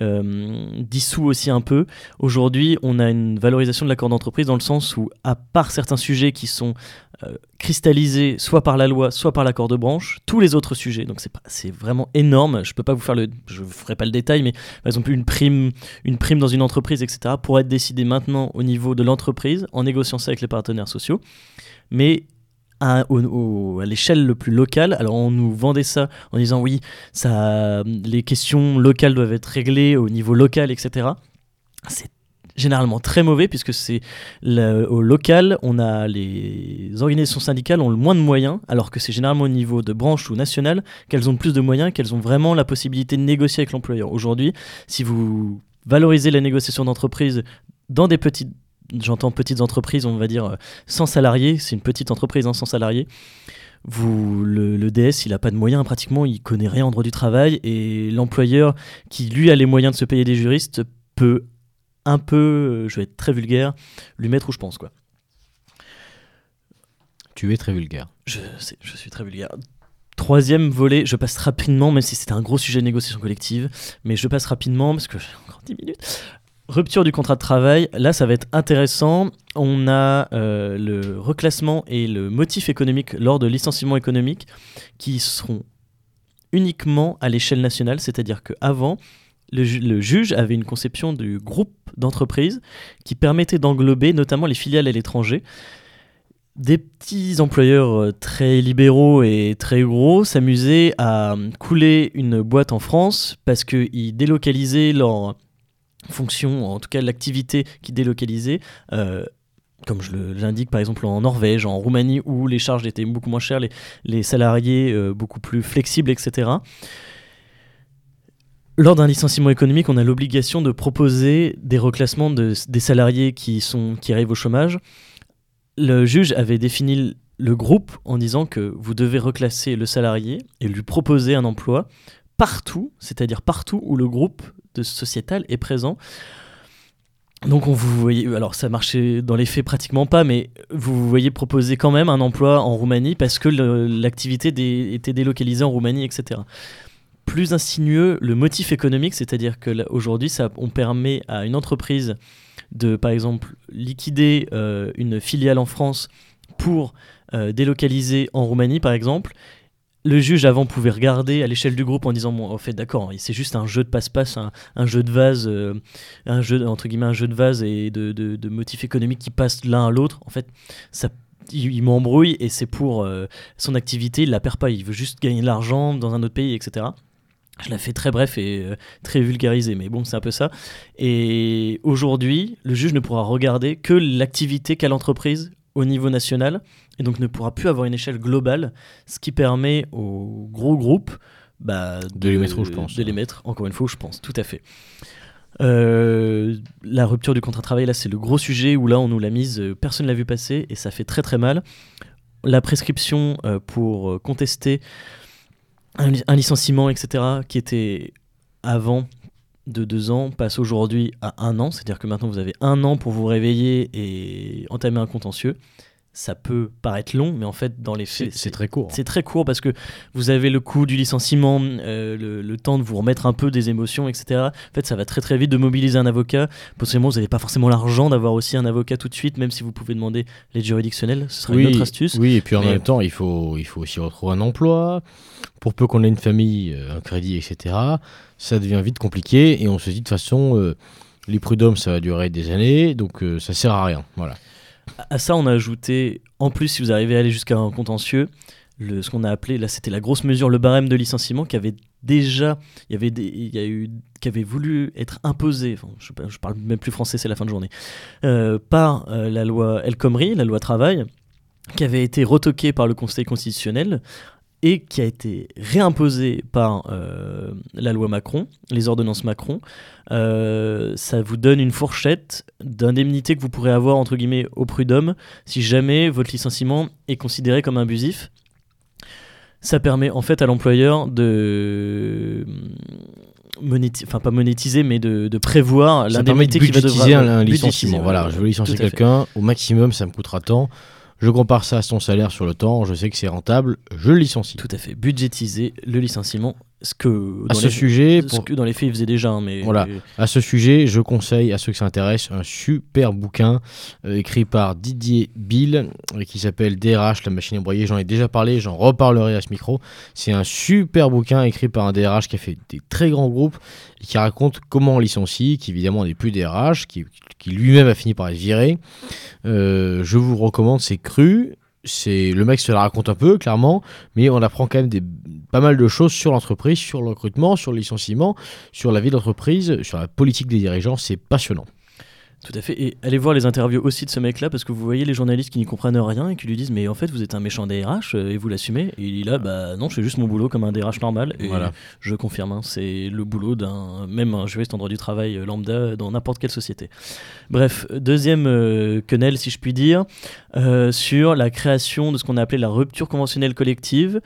euh, dissous aussi un peu. Aujourd'hui, on a une valorisation de l'accord d'entreprise dans le sens où, à part certains sujets qui sont euh, cristallisés soit par la loi, soit par l'accord de branche, tous les autres sujets, donc c'est vraiment énorme. Je peux pas vous faire le, je ferai pas le détail, mais par exemple une prime, une prime dans une entreprise, etc., pourrait être décidée maintenant au niveau de l'entreprise en négociant ça avec les partenaires sociaux. Mais à, l'échelle le plus locale. Alors on nous vendait ça en disant oui, ça, les questions locales doivent être réglées au niveau local, etc. C'est généralement très mauvais puisque c'est au local, on a les organisations syndicales ont le moins de moyens, alors que c'est généralement au niveau de branche ou national qu'elles ont plus de moyens, qu'elles ont vraiment la possibilité de négocier avec l'employeur. Aujourd'hui, si vous valorisez la négociation d'entreprise dans des petites j'entends petites entreprises, on va dire sans salariés, c'est une petite entreprise hein, sans salariés. Vous, le, DS, il n'a pas de moyens pratiquement, il connaît rien en droit du travail et l'employeur qui lui a les moyens de se payer des juristes peut un peu, euh, je vais être très vulgaire, lui mettre où je pense quoi. Tu es très vulgaire. Je sais, je suis très vulgaire. Troisième volet, je passe rapidement, même si c'était un gros sujet de négociation collective, mais je passe rapidement parce que j'ai encore 10 minutes. Rupture du contrat de travail, là ça va être intéressant. On a euh, le reclassement et le motif économique lors de licenciement économique qui seront uniquement à l'échelle nationale, c'est-à-dire qu'avant, le, le juge avait une conception du groupe d'entreprises qui permettait d'englober notamment les filiales à l'étranger. Des petits employeurs euh, très libéraux et très gros s'amusaient à couler une boîte en France parce qu'ils délocalisaient leur fonction, en tout cas l'activité qui délocalisait. Euh, comme je l'indique par exemple en Norvège, en Roumanie, où les charges étaient beaucoup moins chères, les, salariés euh, beaucoup plus flexibles, etc. Lors d'un licenciement économique, on a l'obligation de proposer des reclassements de, des salariés qui, sont, qui arrivent au chômage. Le juge avait défini le groupe en disant que vous devez reclasser le salarié et lui proposer un emploi partout, c'est-à-dire partout où le groupe de sociétal est présent. Donc on vous voyez, alors ça marchait dans les faits pratiquement pas, mais vous voyez proposer quand même un emploi en Roumanie parce que l'activité était délocalisée en Roumanie, etc. Plus insinueux, le motif économique, c'est-à-dire que aujourd'hui, on permet à une entreprise de, par exemple, liquider euh, une filiale en France pour euh, délocaliser en Roumanie, par exemple, le juge avant pouvait regarder à l'échelle du groupe en disant bon en fait d'accord c'est juste un jeu de passe-passe un, jeu de vase euh, un jeu entre guillemets un jeu de vase et de, motifs économiques qui passent l'un à l'autre. En fait ça il, m'embrouille et c'est pour euh, son activité il la perd pas. Il veut juste gagner de l'argent dans un autre pays etc je la fais très bref et euh, très vulgarisé, mais bon, c'est un peu ça. Et aujourd'hui, le juge ne pourra regarder que l'activité qu'a l'entreprise au niveau national et donc ne pourra plus avoir une échelle globale, ce qui permet aux gros groupes bah, de, les mettre où je pense. De les mettre, encore une fois, où je pense, tout à fait. Euh, la rupture du contrat de travail, là, c'est le gros sujet où là, on nous l'a mise, euh, personne ne l'a vu passer et ça fait très très mal. La prescription euh, pour contester un, un, licenciement, etc., qui était avant de deux ans, passe aujourd'hui à un an. C'est-à-dire que maintenant, vous avez un an pour vous réveiller et entamer un contentieux ça peut paraître long, mais en fait, dans les faits, c'est très court. C'est très court parce que vous avez le coût du licenciement, euh, le, temps de vous remettre un peu des émotions, etc. En fait, ça va très très vite de mobiliser un avocat. Possiblement, vous n'avez pas forcément l'argent d'avoir aussi un avocat tout de suite, même si vous pouvez demander l'aide juridictionnelle. Ce sera une autre astuce. Oui, et puis en même temps, il faut, il faut aussi retrouver un emploi. Pour peu qu'on ait une famille, euh, un crédit, etc., ça devient vite compliqué et on se dit de toute façon, euh, les prud'hommes, ça va durer des années, donc ça sert à rien. Voilà. À ça, on a ajouté, en plus, si vous arrivez à aller jusqu'à un contentieux, le, ce qu'on a appelé, là c'était la grosse mesure, le barème de licenciement qui avait déjà, il y avait il y a eu, qui avait voulu être imposé, je, je, parle même plus français, c'est la fin de journée, euh, par euh, la loi El Khomri, la loi travail, qui avait été retoquée par le Conseil constitutionnel et qui a été réimposé par euh, la loi Macron, les ordonnances Macron. Euh, ça vous donne une fourchette d'indemnité que vous pourrez avoir entre guillemets au prud'homme si jamais votre licenciement est considéré comme abusif. Ça permet en fait à l'employeur de monétiser, enfin pas monétiser, mais de, prévoir l'indemnité qui va devoir un, licenciement. Voilà, je veux licencier quelqu'un, au maximum ça me coûtera tant je compare ça à son salaire sur le temps, je sais que c'est rentable, je licencie. Tout à fait, budgétiser le licenciement, ce que à ce sujet, ce que dans les faits il faisait déjà. Hein, mais voilà, à ce sujet, je conseille à ceux qui s'intéressent un super bouquin euh, écrit par Didier Bill euh, qui s'appelle DRH, la machine à broyer. J'en ai déjà parlé, j'en reparlerai à ce micro. C'est un super bouquin écrit par un DRH qui a fait des très grands groupes et qui raconte comment on licencie, qui évidemment n'est plus DRH, qui, qui lui-même a fini par être viré. Euh, je vous recommande, c'est cru c'est le mec se la raconte un peu clairement, mais on apprend quand même des, pas mal de choses sur l'entreprise, sur le recrutement, sur le licenciement, sur la vie d'entreprise, sur la politique des dirigeants. C'est passionnant. Tout à fait. Et allez voir les interviews aussi de ce mec-là, parce que vous voyez les journalistes qui n'y comprennent rien et qui lui disent Mais en fait, vous êtes un méchant DRH euh, et vous l'assumez. Et il est là Bah non, je fais juste mon boulot comme un DRH normal. Et voilà. je confirme, hein, c'est le boulot d'un, même un juriste en droit du travail lambda dans n'importe quelle société. Bref, deuxième euh, quenelle, si je puis dire, euh, sur la création de ce qu'on a appelé la rupture conventionnelle collective,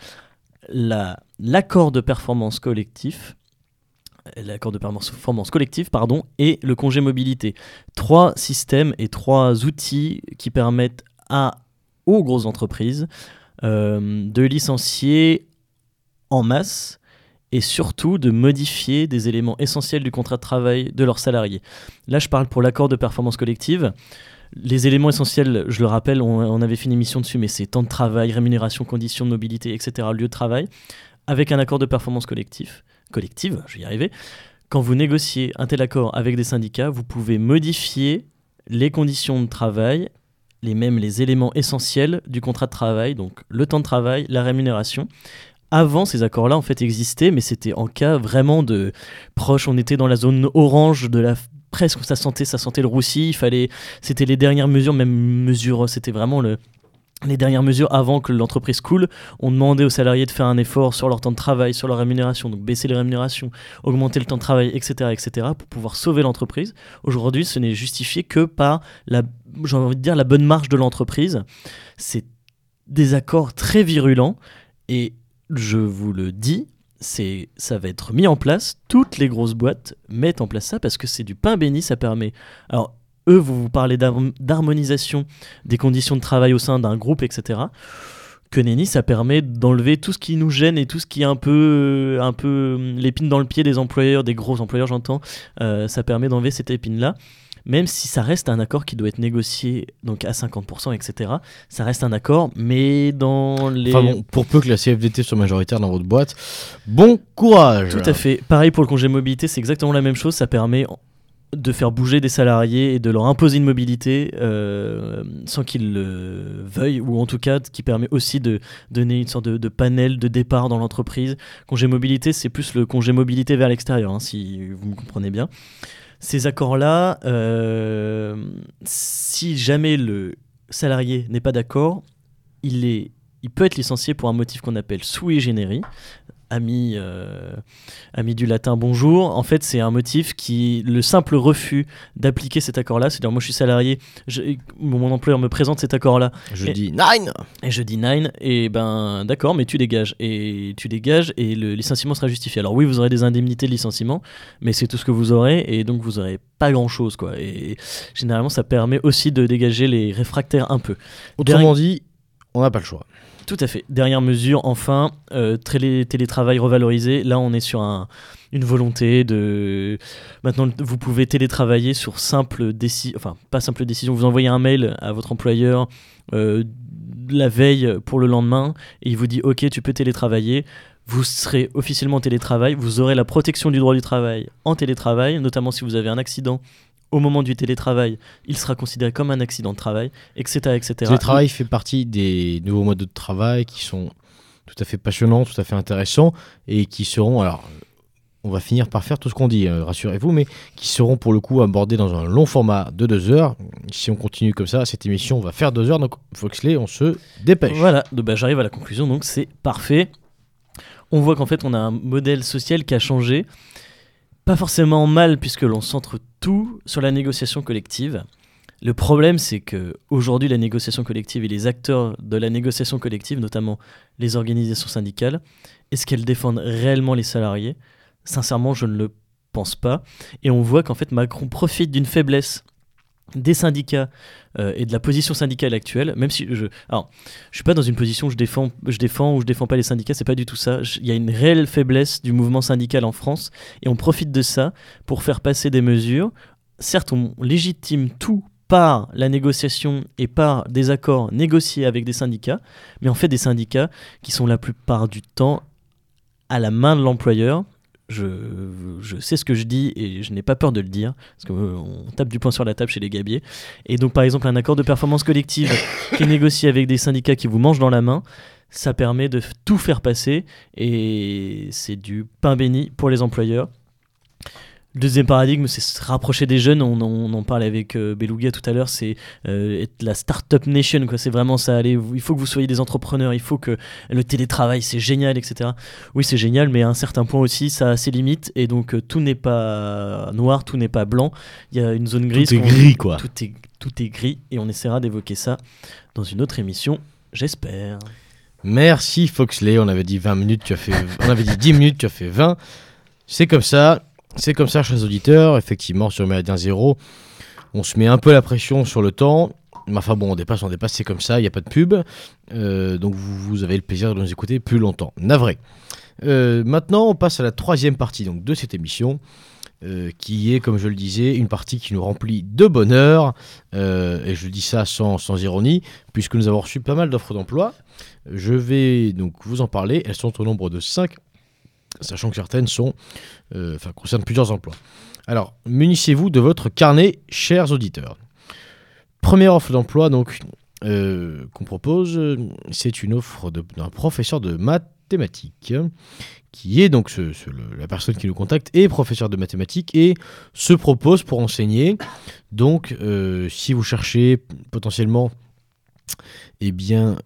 la, l'accord de performance collectif l'accord de performance collective pardon, et le congé mobilité. Trois systèmes et trois outils qui permettent à, aux grosses entreprises euh, de licencier en masse et surtout de modifier des éléments essentiels du contrat de travail de leurs salariés. Là, je parle pour l'accord de performance collective. Les éléments essentiels, je le rappelle, on, avait fait une émission dessus, mais c'est temps de travail, rémunération, conditions de mobilité, etc., lieu de travail, avec un accord de performance collectif collective, je vais y arriver, quand vous négociez un tel accord avec des syndicats, vous pouvez modifier les conditions de travail, les mêmes les éléments essentiels du contrat de travail, donc le temps de travail, la rémunération. Avant, ces accords-là en fait existaient, mais c'était en cas vraiment de proche. On était dans la zone orange de la presque ça sentait ça le roussi. Il fallait, c'était les dernières mesures, même mesures, c'était vraiment le les dernières mesures avant que l'entreprise coule ont demandé aux salariés de faire un effort sur leur temps de travail, sur leur rémunération, donc baisser les rémunérations, augmenter le temps de travail, etc., etc., pour pouvoir sauver l'entreprise. Aujourd'hui, ce n'est justifié que par la, j'ai envie de dire, la bonne marche de l'entreprise. C'est des accords très virulents et je vous le dis, c'est ça va être mis en place. Toutes les grosses boîtes mettent en place ça parce que c'est du pain béni. Ça permet. Alors eux, vous vous parlez d'harmonisation des conditions de travail au sein d'un groupe, etc. Que Nenni, ça permet d'enlever tout ce qui nous gêne et tout ce qui est un peu, un peu hum, l'épine dans le pied des employeurs, des gros employeurs, j'entends. Euh, ça permet d'enlever cette épine-là même si ça reste un accord qui doit être négocié donc à 50%, etc. Ça reste un accord, mais dans les... Enfin bon, pour peu que la CFDT soit majoritaire dans votre boîte, bon courage Tout à fait. Pareil pour le congé mobilité, c'est exactement la même chose. Ça permet de faire bouger des salariés et de leur imposer une mobilité euh, sans qu'ils le veuillent, ou en tout cas qui permet aussi de donner une sorte de, panel de départ dans l'entreprise. Congé mobilité, c'est plus le congé mobilité vers l'extérieur, hein, si vous me comprenez bien. Ces accords-là, euh, si jamais le salarié n'est pas d'accord, il, il peut être licencié pour un motif qu'on appelle sui generis, ami, euh, ami du latin bonjour. En fait, c'est un motif qui, le simple refus d'appliquer cet accord-là, c'est-à-dire moi je suis salarié, mon employeur me présente cet accord-là. Je dis nine Et je dis nine, et ben d'accord, mais tu dégages. Et tu dégages et le licenciement sera justifié. Alors oui, vous aurez des indemnités de licenciement, mais c'est tout ce que vous aurez, et donc vous aurez pas grand-chose. quoi. Et généralement, ça permet aussi de dégager les réfractaires un peu. Autrement dit, on n'a pas le choix. Tout à fait. Dernière mesure, enfin, euh, télétravail revalorisé. Là, on est sur une volonté de. Maintenant, vous pouvez télétravailler sur simple décision. Enfin, pas simple décision. Vous envoyez un mail à votre employeur euh, la veille pour le lendemain et il vous dit Ok, tu peux télétravailler. Vous serez officiellement en télétravail. Vous aurez la protection du droit du travail en télétravail, notamment si vous avez un accident au moment du télétravail, il sera considéré comme un accident de travail, etc. etc. Le télétravail fait partie des nouveaux modes de travail qui sont tout à fait passionnants, tout à fait intéressants, et qui seront, alors on va finir par faire tout ce qu'on dit, euh, rassurez-vous, mais qui seront pour le coup abordés dans un long format de deux heures. Si on continue comme ça, cette émission va faire deux heures, donc Foxley, on se dépêche. Voilà, bah, j'arrive à la conclusion, donc c'est parfait. On voit qu'en fait on a un modèle social qui a changé pas forcément mal puisque l'on centre tout sur la négociation collective. Le problème, c'est que aujourd'hui, la négociation collective et les acteurs de la négociation collective, notamment les organisations syndicales, est-ce qu'elles défendent réellement les salariés? Sincèrement, je ne le pense pas. Et on voit qu'en fait, Macron profite d'une faiblesse des syndicats euh, et de la position syndicale actuelle, même si je, alors, je suis pas dans une position où je défends, je défends ou je défends pas les syndicats, c'est pas du tout ça. Il y a une réelle faiblesse du mouvement syndical en France et on profite de ça pour faire passer des mesures. Certes, on légitime tout par la négociation et par des accords négociés avec des syndicats, mais en fait des syndicats qui sont la plupart du temps à la main de l'employeur je, je, sais ce que je dis et je n'ai pas peur de le dire, parce qu'on euh, tape du poing sur la table chez les gabiers. Et donc, par exemple, un accord de performance collective [LAUGHS] qui est négocié avec des syndicats qui vous mangent dans la main, ça permet de tout faire passer et c'est du pain béni pour les employeurs. Le deuxième paradigme, c'est se rapprocher des jeunes. On, en parlait avec euh, Beluga tout à l'heure. C'est euh, être la startup nation. Quoi. C'est vraiment ça. Allez, il faut que vous soyez des entrepreneurs. Il faut que le télétravail, c'est génial, etc. Oui, c'est génial, mais à un certain point aussi, ça a ses limites. Et donc, euh, tout n'est pas noir, tout n'est pas blanc. Il y a une zone grise. Tout est gris, quoi. Tout est, tout est gris. Et on essaiera d'évoquer ça dans une autre émission, j'espère. Merci Foxley. On avait dit 20 minutes, tu as fait. on avait dit 10 minutes, tu as fait 20. C'est comme ça. C'est comme ça, chers auditeurs, effectivement, sur Méridien Zéro, on se met un peu la pression sur le temps. Mais enfin bon, on dépasse, on dépasse, c'est comme ça, il n'y a pas de pub. Euh, donc vous, avez le plaisir de nous écouter plus longtemps. Navré. Euh, maintenant, on passe à la troisième partie donc, de cette émission. Euh, qui est, comme je le disais, une partie qui nous remplit de bonheur, et je dis ça sans, sans, ironie, puisque nous avons reçu pas mal d'offres d'emploi. Je vais donc vous en parler, elles sont au nombre de 5 sachant que certaines sont, enfin, concernent plusieurs emplois. Alors, munissez-vous de votre carnet, chers auditeurs. Première offre d'emploi donc euh, qu'on propose, c'est une offre d'un professeur de mathématiques qui est donc la personne qui nous contacte est professeur de mathématiques et se propose pour enseigner. Donc, euh, si vous cherchez potentiellement, eh bien,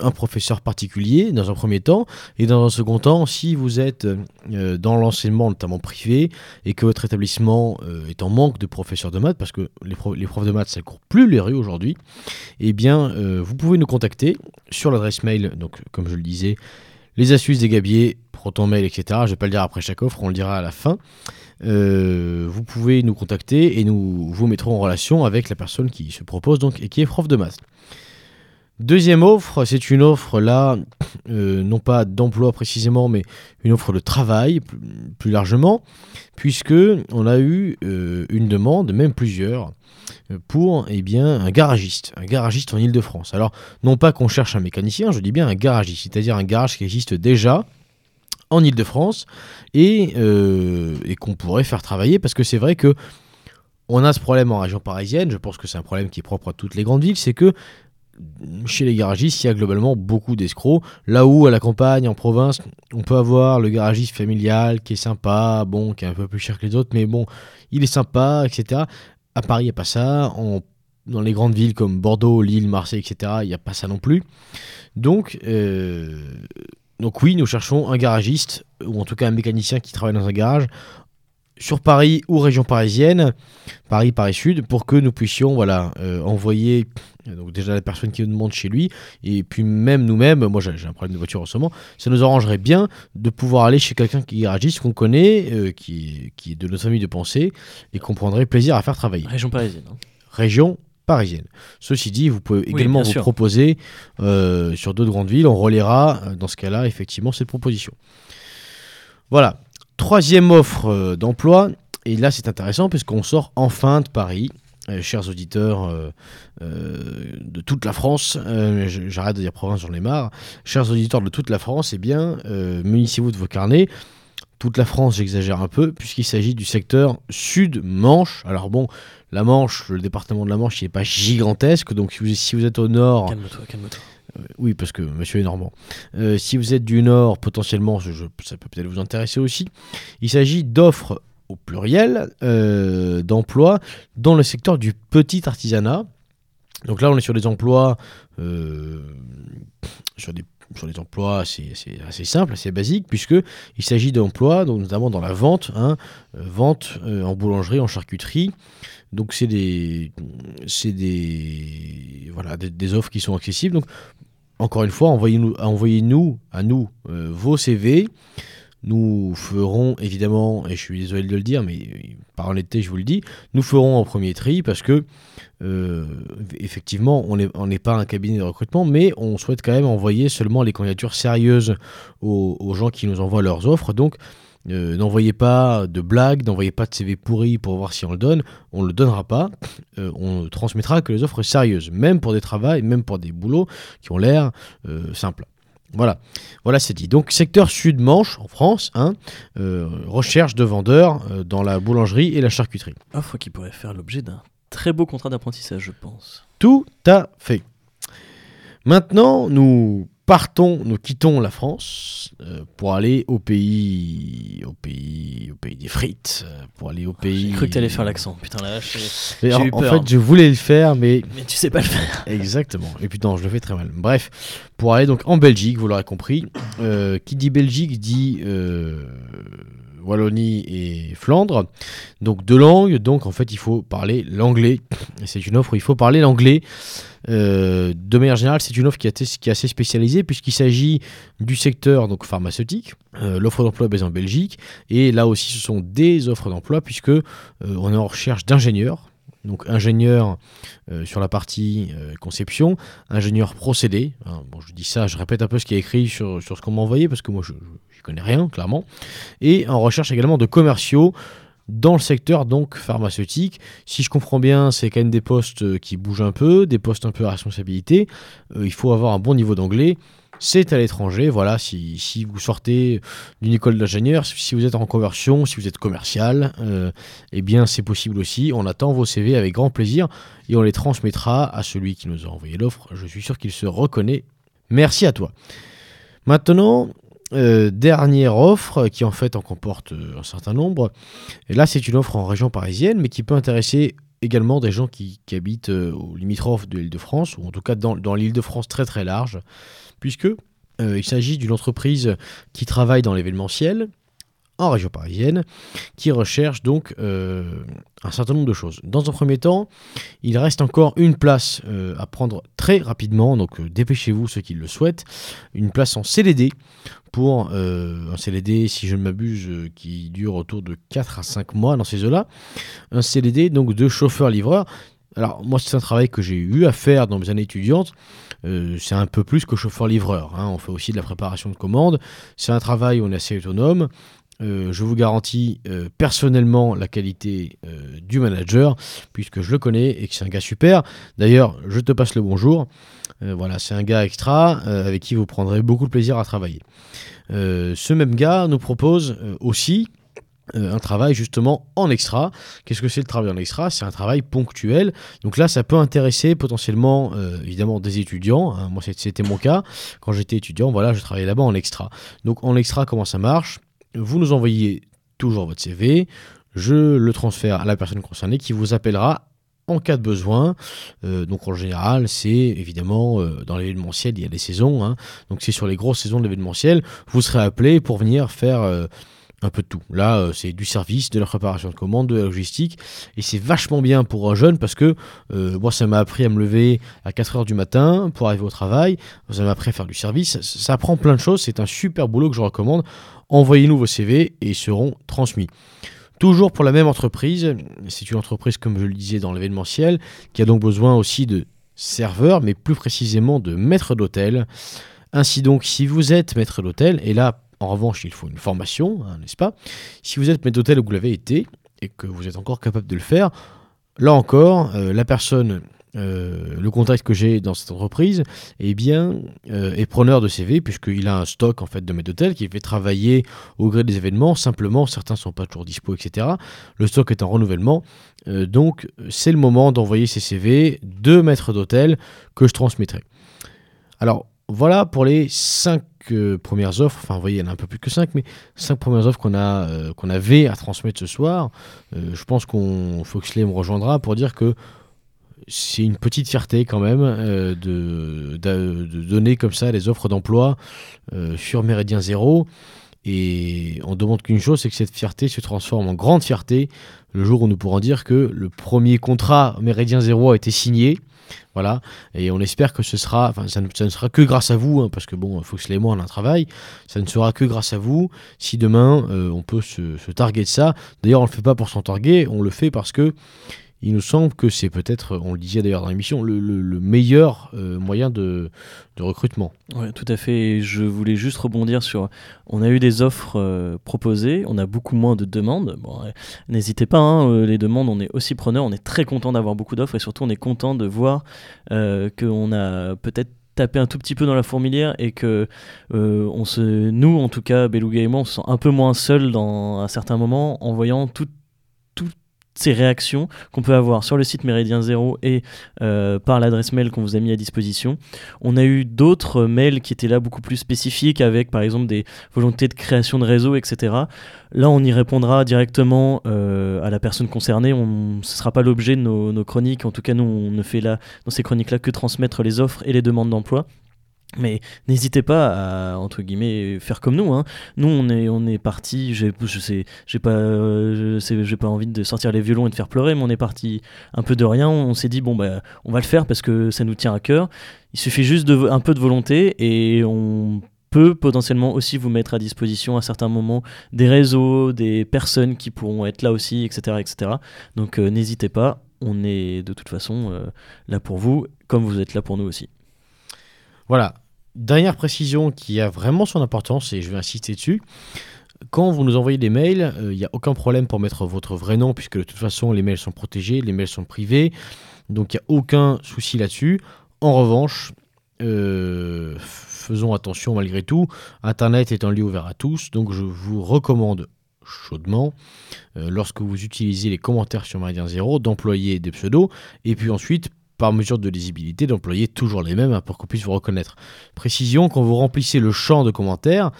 un professeur particulier dans un premier temps, et dans un second temps, si vous êtes euh, dans l'enseignement, notamment privé, et que votre établissement euh, est en manque de professeurs de maths, parce que les, profs de maths, ça court plus les rues aujourd'hui, eh bien, euh, vous pouvez nous contacter sur l'adresse mail, donc comme je le disais, les astuces des gabiers, proton mail, etc. Je ne vais pas le dire après chaque offre, on le dira à la fin. vous pouvez nous contacter et nous vous mettrons en relation avec la personne qui se propose donc et qui est prof de maths. Deuxième offre, c'est une offre là, euh, non pas d'emploi précisément, mais une offre de travail plus largement, puisque on a eu euh, une demande, même plusieurs, pour eh bien, un garagiste, un garagiste en Ile-de-France. Alors, non pas qu'on cherche un mécanicien, je dis bien un garagiste, c'est-à-dire un garage qui existe déjà en Ile-de-France et, euh, et qu'on pourrait faire travailler, parce que c'est vrai que on a ce problème en région parisienne, je pense que c'est un problème qui est propre à toutes les grandes villes, c'est que chez les garagistes, il y a globalement beaucoup d'escrocs. Là où, à la campagne, en province, on peut avoir le garagiste familial qui est sympa, bon, qui est un peu plus cher que les autres, mais bon, il est sympa, etc. À Paris, il n'y a pas ça. dans les grandes villes comme Bordeaux, Lille, Marseille, etc., il n'y a pas ça non plus. Donc, euh, donc oui, nous cherchons un garagiste, ou en tout cas un mécanicien qui travaille dans un garage, sur Paris ou région parisienne, Paris, Paris Sud, pour que nous puissions voilà, euh, envoyer donc déjà la personne qui nous demande chez lui, et puis même nous-mêmes, moi j'ai un problème de voiture en ce moment, ça nous arrangerait bien de pouvoir aller chez quelqu'un qui garagiste, qu'on connaît, euh, qui, qui, est de notre famille de pensée, et qu'on prendrait plaisir à faire travailler. Région parisienne. Hein. Région parisienne. Ceci dit, vous pouvez également vous proposer euh, sur d'autres grandes villes, on relaiera dans ce cas-là effectivement cette proposition. Voilà, Troisième offre euh, d'emploi, et là c'est intéressant puisqu'on sort enfin de Paris. Euh, chers auditeurs euh, de toute la France, j'arrête de dire province, j'en ai marre. Chers auditeurs de toute la France, eh bien, munissez-vous de vos carnets. Toute la France, j'exagère un peu, puisqu'il s'agit du secteur Sud-Manche. Alors bon, la Manche, le département de la Manche, il n'est pas gigantesque, donc si vous, si vous êtes au nord... Calme-toi, calme-toi. Euh, oui, parce que monsieur est normand. Euh, si vous êtes du Nord, potentiellement, ça peut peut-être vous intéresser aussi. Il s'agit d'offres au pluriel euh, d'emplois dans le secteur du petit artisanat. Donc là, on est sur des emplois, sur des sur des emplois assez, assez, simples, assez basiques, puisqu'il s'agit d'emplois, notamment dans la vente, hein, vente en boulangerie, en charcuterie. Donc c'est des, des, voilà, des, offres qui sont accessibles. Donc encore une fois, envoyez-nous envoyez -nous, à nous euh, vos CV. Nous ferons évidemment, et je suis désolé de le dire, mais par honnêteté, je vous le dis, nous ferons en premier tri parce que, euh, effectivement, on n'est pas un cabinet de recrutement, mais on souhaite quand même envoyer seulement les candidatures sérieuses aux, aux gens qui nous envoient leurs offres. Donc, euh, n'envoyez pas de blagues, n'envoyez pas de CV pourri pour voir si on le donne. On ne le donnera pas. Euh, on ne transmettra que les offres sérieuses, même pour des travaux, même pour des boulots qui ont l'air euh, simples. Voilà, voilà c'est dit. Donc secteur sud-manche en France, hein, recherche de vendeurs dans la boulangerie et la charcuterie. Offre qui pourrait faire l'objet d'un très beau contrat d'apprentissage, je pense. Tout à fait. Maintenant, nous partons, nous quittons la France euh, pour aller au pays, au pays, au pays des frites, euh, pour aller au pays. J'ai cru que tu allais faire l'accent. Putain là, j'ai en, en fait, je voulais le faire, mais mais tu sais pas le faire. [LAUGHS] Exactement. Et non, je le fais très mal. Bref, pour aller donc en Belgique, vous l'aurez compris. Euh, qui dit Belgique dit Wallonie et Flandre. Donc deux langues. Donc en fait, il faut parler l'anglais. C'est une offre où il faut parler l'anglais. Euh, de manière générale, c'est une offre qui, est assez spécialisée puisqu'il s'agit du secteur donc pharmaceutique. Euh, l'offre d'emploi est basée en Belgique et là aussi, ce sont des offres d'emploi puisque euh, on est en recherche d'ingénieurs. Donc ingénieur sur la partie conception, ingénieur procédé. Hein, je dis ça, je répète un peu ce qui est écrit sur, ce qu'on m'a envoyé parce que moi je, je, connais rien clairement. Et en recherche également de commerciaux dans le secteur donc pharmaceutique. Si je comprends bien, c'est quand même des postes euh, qui bougent un peu, des postes un peu à responsabilité. Euh, il faut avoir un bon niveau d'anglais. C'est à l'étranger, voilà, si, vous sortez d'une école d'ingénieur, si vous êtes en conversion, si vous êtes commercial, euh, eh bien c'est possible aussi. On attend vos CV avec grand plaisir et on les transmettra à celui qui nous a envoyé l'offre. Je suis sûr qu'il se reconnaît. Merci à toi. Maintenant, euh, dernière offre qui en fait en comporte euh, un certain nombre. Et là, c'est une offre en région parisienne, mais qui peut intéresser également des gens qui, habitent euh, aux de l'île de France, ou en tout cas dans, dans l'île de France très très large, puisque il s'agit d'une entreprise qui travaille dans l'événementiel, en région parisienne, qui recherche donc un certain nombre de choses. Dans un premier temps, il reste encore une place à prendre très rapidement, donc dépêchez-vous ceux qui le souhaitent, une place en CDD pour euh, un CDD, si je ne m'abuse, euh, qui dure autour de 4 à 5 mois dans ces eaux-là. Un CDD donc de chauffeur-livreur. Alors moi c'est un travail que j'ai eu à faire dans mes années étudiantes. Euh, c'est un peu plus que chauffeur-livreur. Hein. On fait aussi de la préparation de commandes. C'est un travail où on est assez autonome. je vous garantis personnellement la qualité du manager, puisque je le connais et que c'est un gars super. D'ailleurs, je te passe le bonjour. voilà, c'est un gars extra avec qui vous prendrez beaucoup de plaisir à travailler. Euh, ce même gars nous propose euh, aussi euh, un travail justement en extra. Qu'est-ce que c'est le travail en extra? C'est un travail ponctuel. Donc là, ça peut intéresser potentiellement, évidemment, des étudiants. Hein. Moi, c'était mon cas. Quand j'étais étudiant, voilà, je travaillais là-bas en extra. Donc en extra, comment ça marche? Vous nous envoyez toujours votre CV. Je le transfère à la personne concernée qui vous appellera en cas de besoin. Euh, donc en général, c'est évidemment euh, dans l'événementiel, il y a des saisons. hein. donc c'est sur les grosses saisons de l'événementiel, vous serez appelé pour venir faire euh, un peu de tout. Là, euh, c'est du service, de la préparation de commande, de la logistique. Et c'est vachement bien pour un jeune parce que euh, moi, ça m'a appris à me lever à 4 heures du matin pour arriver au travail. Ça m'a appris à faire du service. Ça, ça apprend plein de choses. C'est un super boulot que je recommande. Envoyez-nous vos CV et ils seront transmis. Toujours pour la même entreprise, c'est une entreprise, comme je le disais dans l'événementiel, qui a donc besoin aussi de serveurs, mais plus précisément de maîtres d'hôtel. Ainsi donc, si vous êtes maître d'hôtel, et là, en revanche, il faut une formation, hein, n'est-ce pas? Si vous êtes maître d'hôtel ou vous l'avez été, et que vous êtes encore capable de le faire, là encore, euh, la personne, euh, le contact que j'ai dans cette entreprise, eh bien, euh, est preneur de CV, puisqu'il a un stock en fait de maîtres d'hôtel qui fait travailler au gré des événements. Simplement, certains sont pas toujours dispo, etc. Le stock est en renouvellement. Donc, c'est le moment d'envoyer ces CV de maîtres d'hôtel que je transmettrai. Alors, voilà pour les cinq euh, premières offres. Enfin, vous voyez, il y en a un peu plus que cinq, mais cinq premières offres qu'on a, euh, qu'on avait à transmettre ce soir. Euh, je pense qu'on Foxley me rejoindra pour dire que c'est une petite fierté quand même de, de- donner comme ça les offres d'emploi sur Méridien Zéro. Et on demande qu'une chose, c'est que cette fierté se transforme en grande fierté le jour où nous pourrons dire que le premier contrat Méridien Zéro a été signé. Voilà, et on espère que ce sera, enfin, ça ne, sera que grâce à vous, hein, parce que bon, Foxley et moi, on a un travail, ça ne sera que grâce à vous. Si demain euh, on peut se, se targuer de ça. D'ailleurs, on ne le fait pas pour s'en targuer, on le fait parce que il nous semble que c'est peut-être, on le disait d'ailleurs dans l'émission, le, le- le meilleur euh, moyen de, recrutement. Ouais, tout à fait. Je voulais juste rebondir sur. On a eu des offres euh, proposées, on a beaucoup moins de demandes. Bon, n'hésitez pas, hein, euh, les demandes, on est aussi preneur. On est très content d'avoir beaucoup d'offres et surtout, on est content de voir qu'on a peut-être tapé un tout petit peu dans la fourmilière et que on se, nous, en tout cas, Beluga et on se sent un peu moins seul dans un certain moment en voyant tout- toutes ces réactions qu'on peut avoir sur le site Méridien Zéro et euh, par l'adresse mail qu'on vous a mis à disposition. On a eu d'autres mails qui étaient là beaucoup plus spécifiques avec par exemple des volontés de création de réseau, etc. Là, on y répondra directement euh, à la personne concernée. On, ce ne sera pas l'objet de nos, nos chroniques. En tout cas, nous, on ne fait là, dans ces chroniques-là que transmettre les offres et les demandes d'emploi. Mais n'hésitez pas à entre guillemets faire comme nous. Hein. Nous on est on est parti. J'ai je sais pas euh, j'ai pas envie de sortir les violons et de faire pleurer. Mais on est parti un peu de rien. On s'est dit bon bah on va le faire parce que ça nous tient à cœur. Il suffit juste de un peu de volonté et on peut potentiellement aussi vous mettre à disposition à certains moments des réseaux, des personnes qui pourront être là aussi, etc. etc. Donc euh, n'hésitez pas, on est de toute façon euh, là pour vous, comme vous êtes là pour nous aussi. Voilà. Dernière précision qui a vraiment son importance et je vais insister dessus. Quand vous nous envoyez des mails, il n'y a aucun problème pour mettre votre vrai nom puisque de toute façon les mails sont protégés, les mails sont privés. Donc il n'y a aucun souci là-dessus. En revanche, euh, faisons attention malgré tout. Internet est un lieu ouvert à tous, donc je vous recommande chaudement, euh, lorsque vous utilisez les commentaires sur Méridien Zéro, d'employer des pseudos, et puis ensuite, par mesure de lisibilité, d'employer toujours les mêmes hein, pour qu'on puisse vous reconnaître. Précision, quand vous remplissez le champ de commentaires,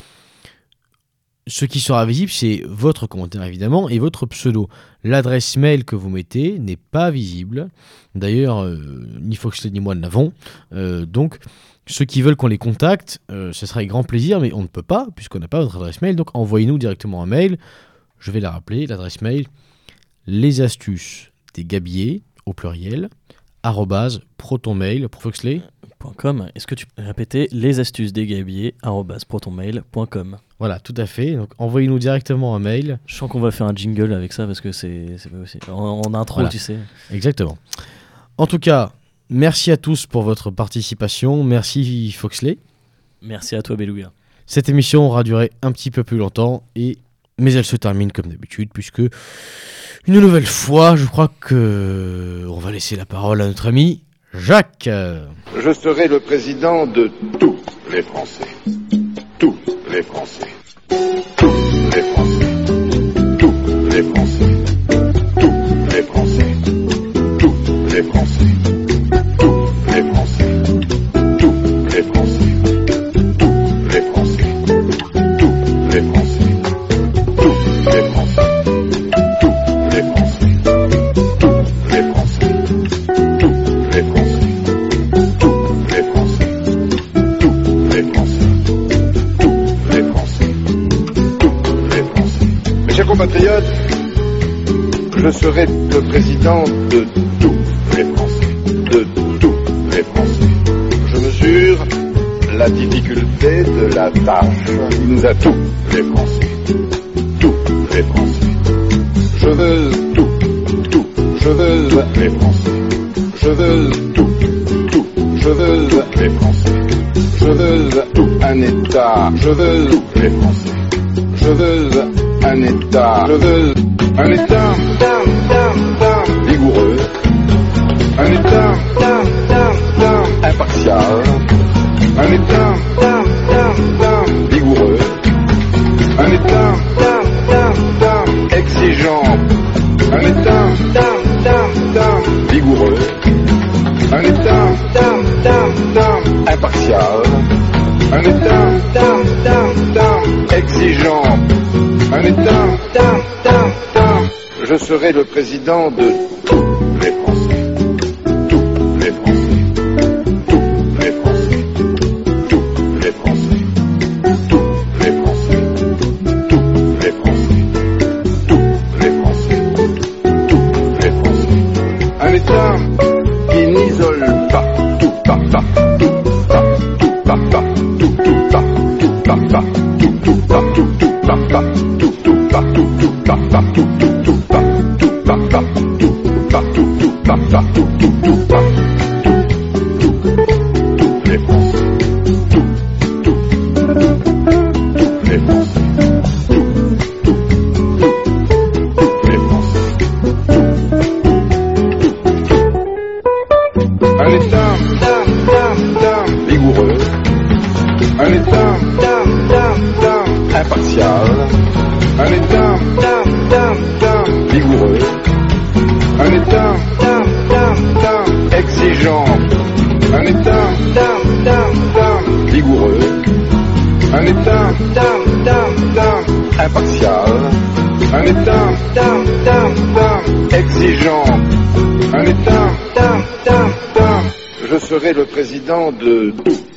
ce qui sera visible, c'est votre commentaire évidemment et votre pseudo. L'adresse mail que vous mettez n'est pas visible. D'ailleurs, euh, ni Foxley ni moi ne l'avons. Euh, donc, ceux qui veulent qu'on les contacte, euh, ce sera avec grand plaisir, mais on ne peut pas, puisqu'on n'a pas votre adresse mail. Donc, envoyez-nous directement un mail. Je vais la rappeler, l'adresse mail les astuces des gabiers, au pluriel, protonmail pour. Est-ce que tu peux répéter les astuces des gabiers protonmail.com Voilà, tout à fait. Donc, envoyez-nous directement un mail. Je sens qu'on va faire un jingle avec ça parce que c'est pas aussi. En, en intro, Voilà. tu sais. Exactement. En tout cas, merci à tous pour votre participation. Merci Foxley. Merci à toi, Beluga. Cette émission aura duré un petit peu plus longtemps, et... mais elle se termine comme d'habitude, puisque une nouvelle fois, je crois que on va laisser la parole à notre ami Jacques. Je serai le président de tous les Français. Tous les Français. Tous les Français. Tous les Français. Tous les Français. Tous les Français. Je serai le président de tous les Français. De tous les Français. Je mesure la difficulté de la tâche qui nous a tous les Français. Tous les Français. Je veux tout, tout. Je veux les Français. Je veux tout, tout. Je veux les Français. Je veux tout un État. Je veux tous les Français. Je veux un État. Je un État vigoureux. Un État impartial. Un État vigoureux. Un État exigeant. Un État vigoureux. Un État impartial. Un État exigeant. Un État je serai le président de État je serai le président de Français.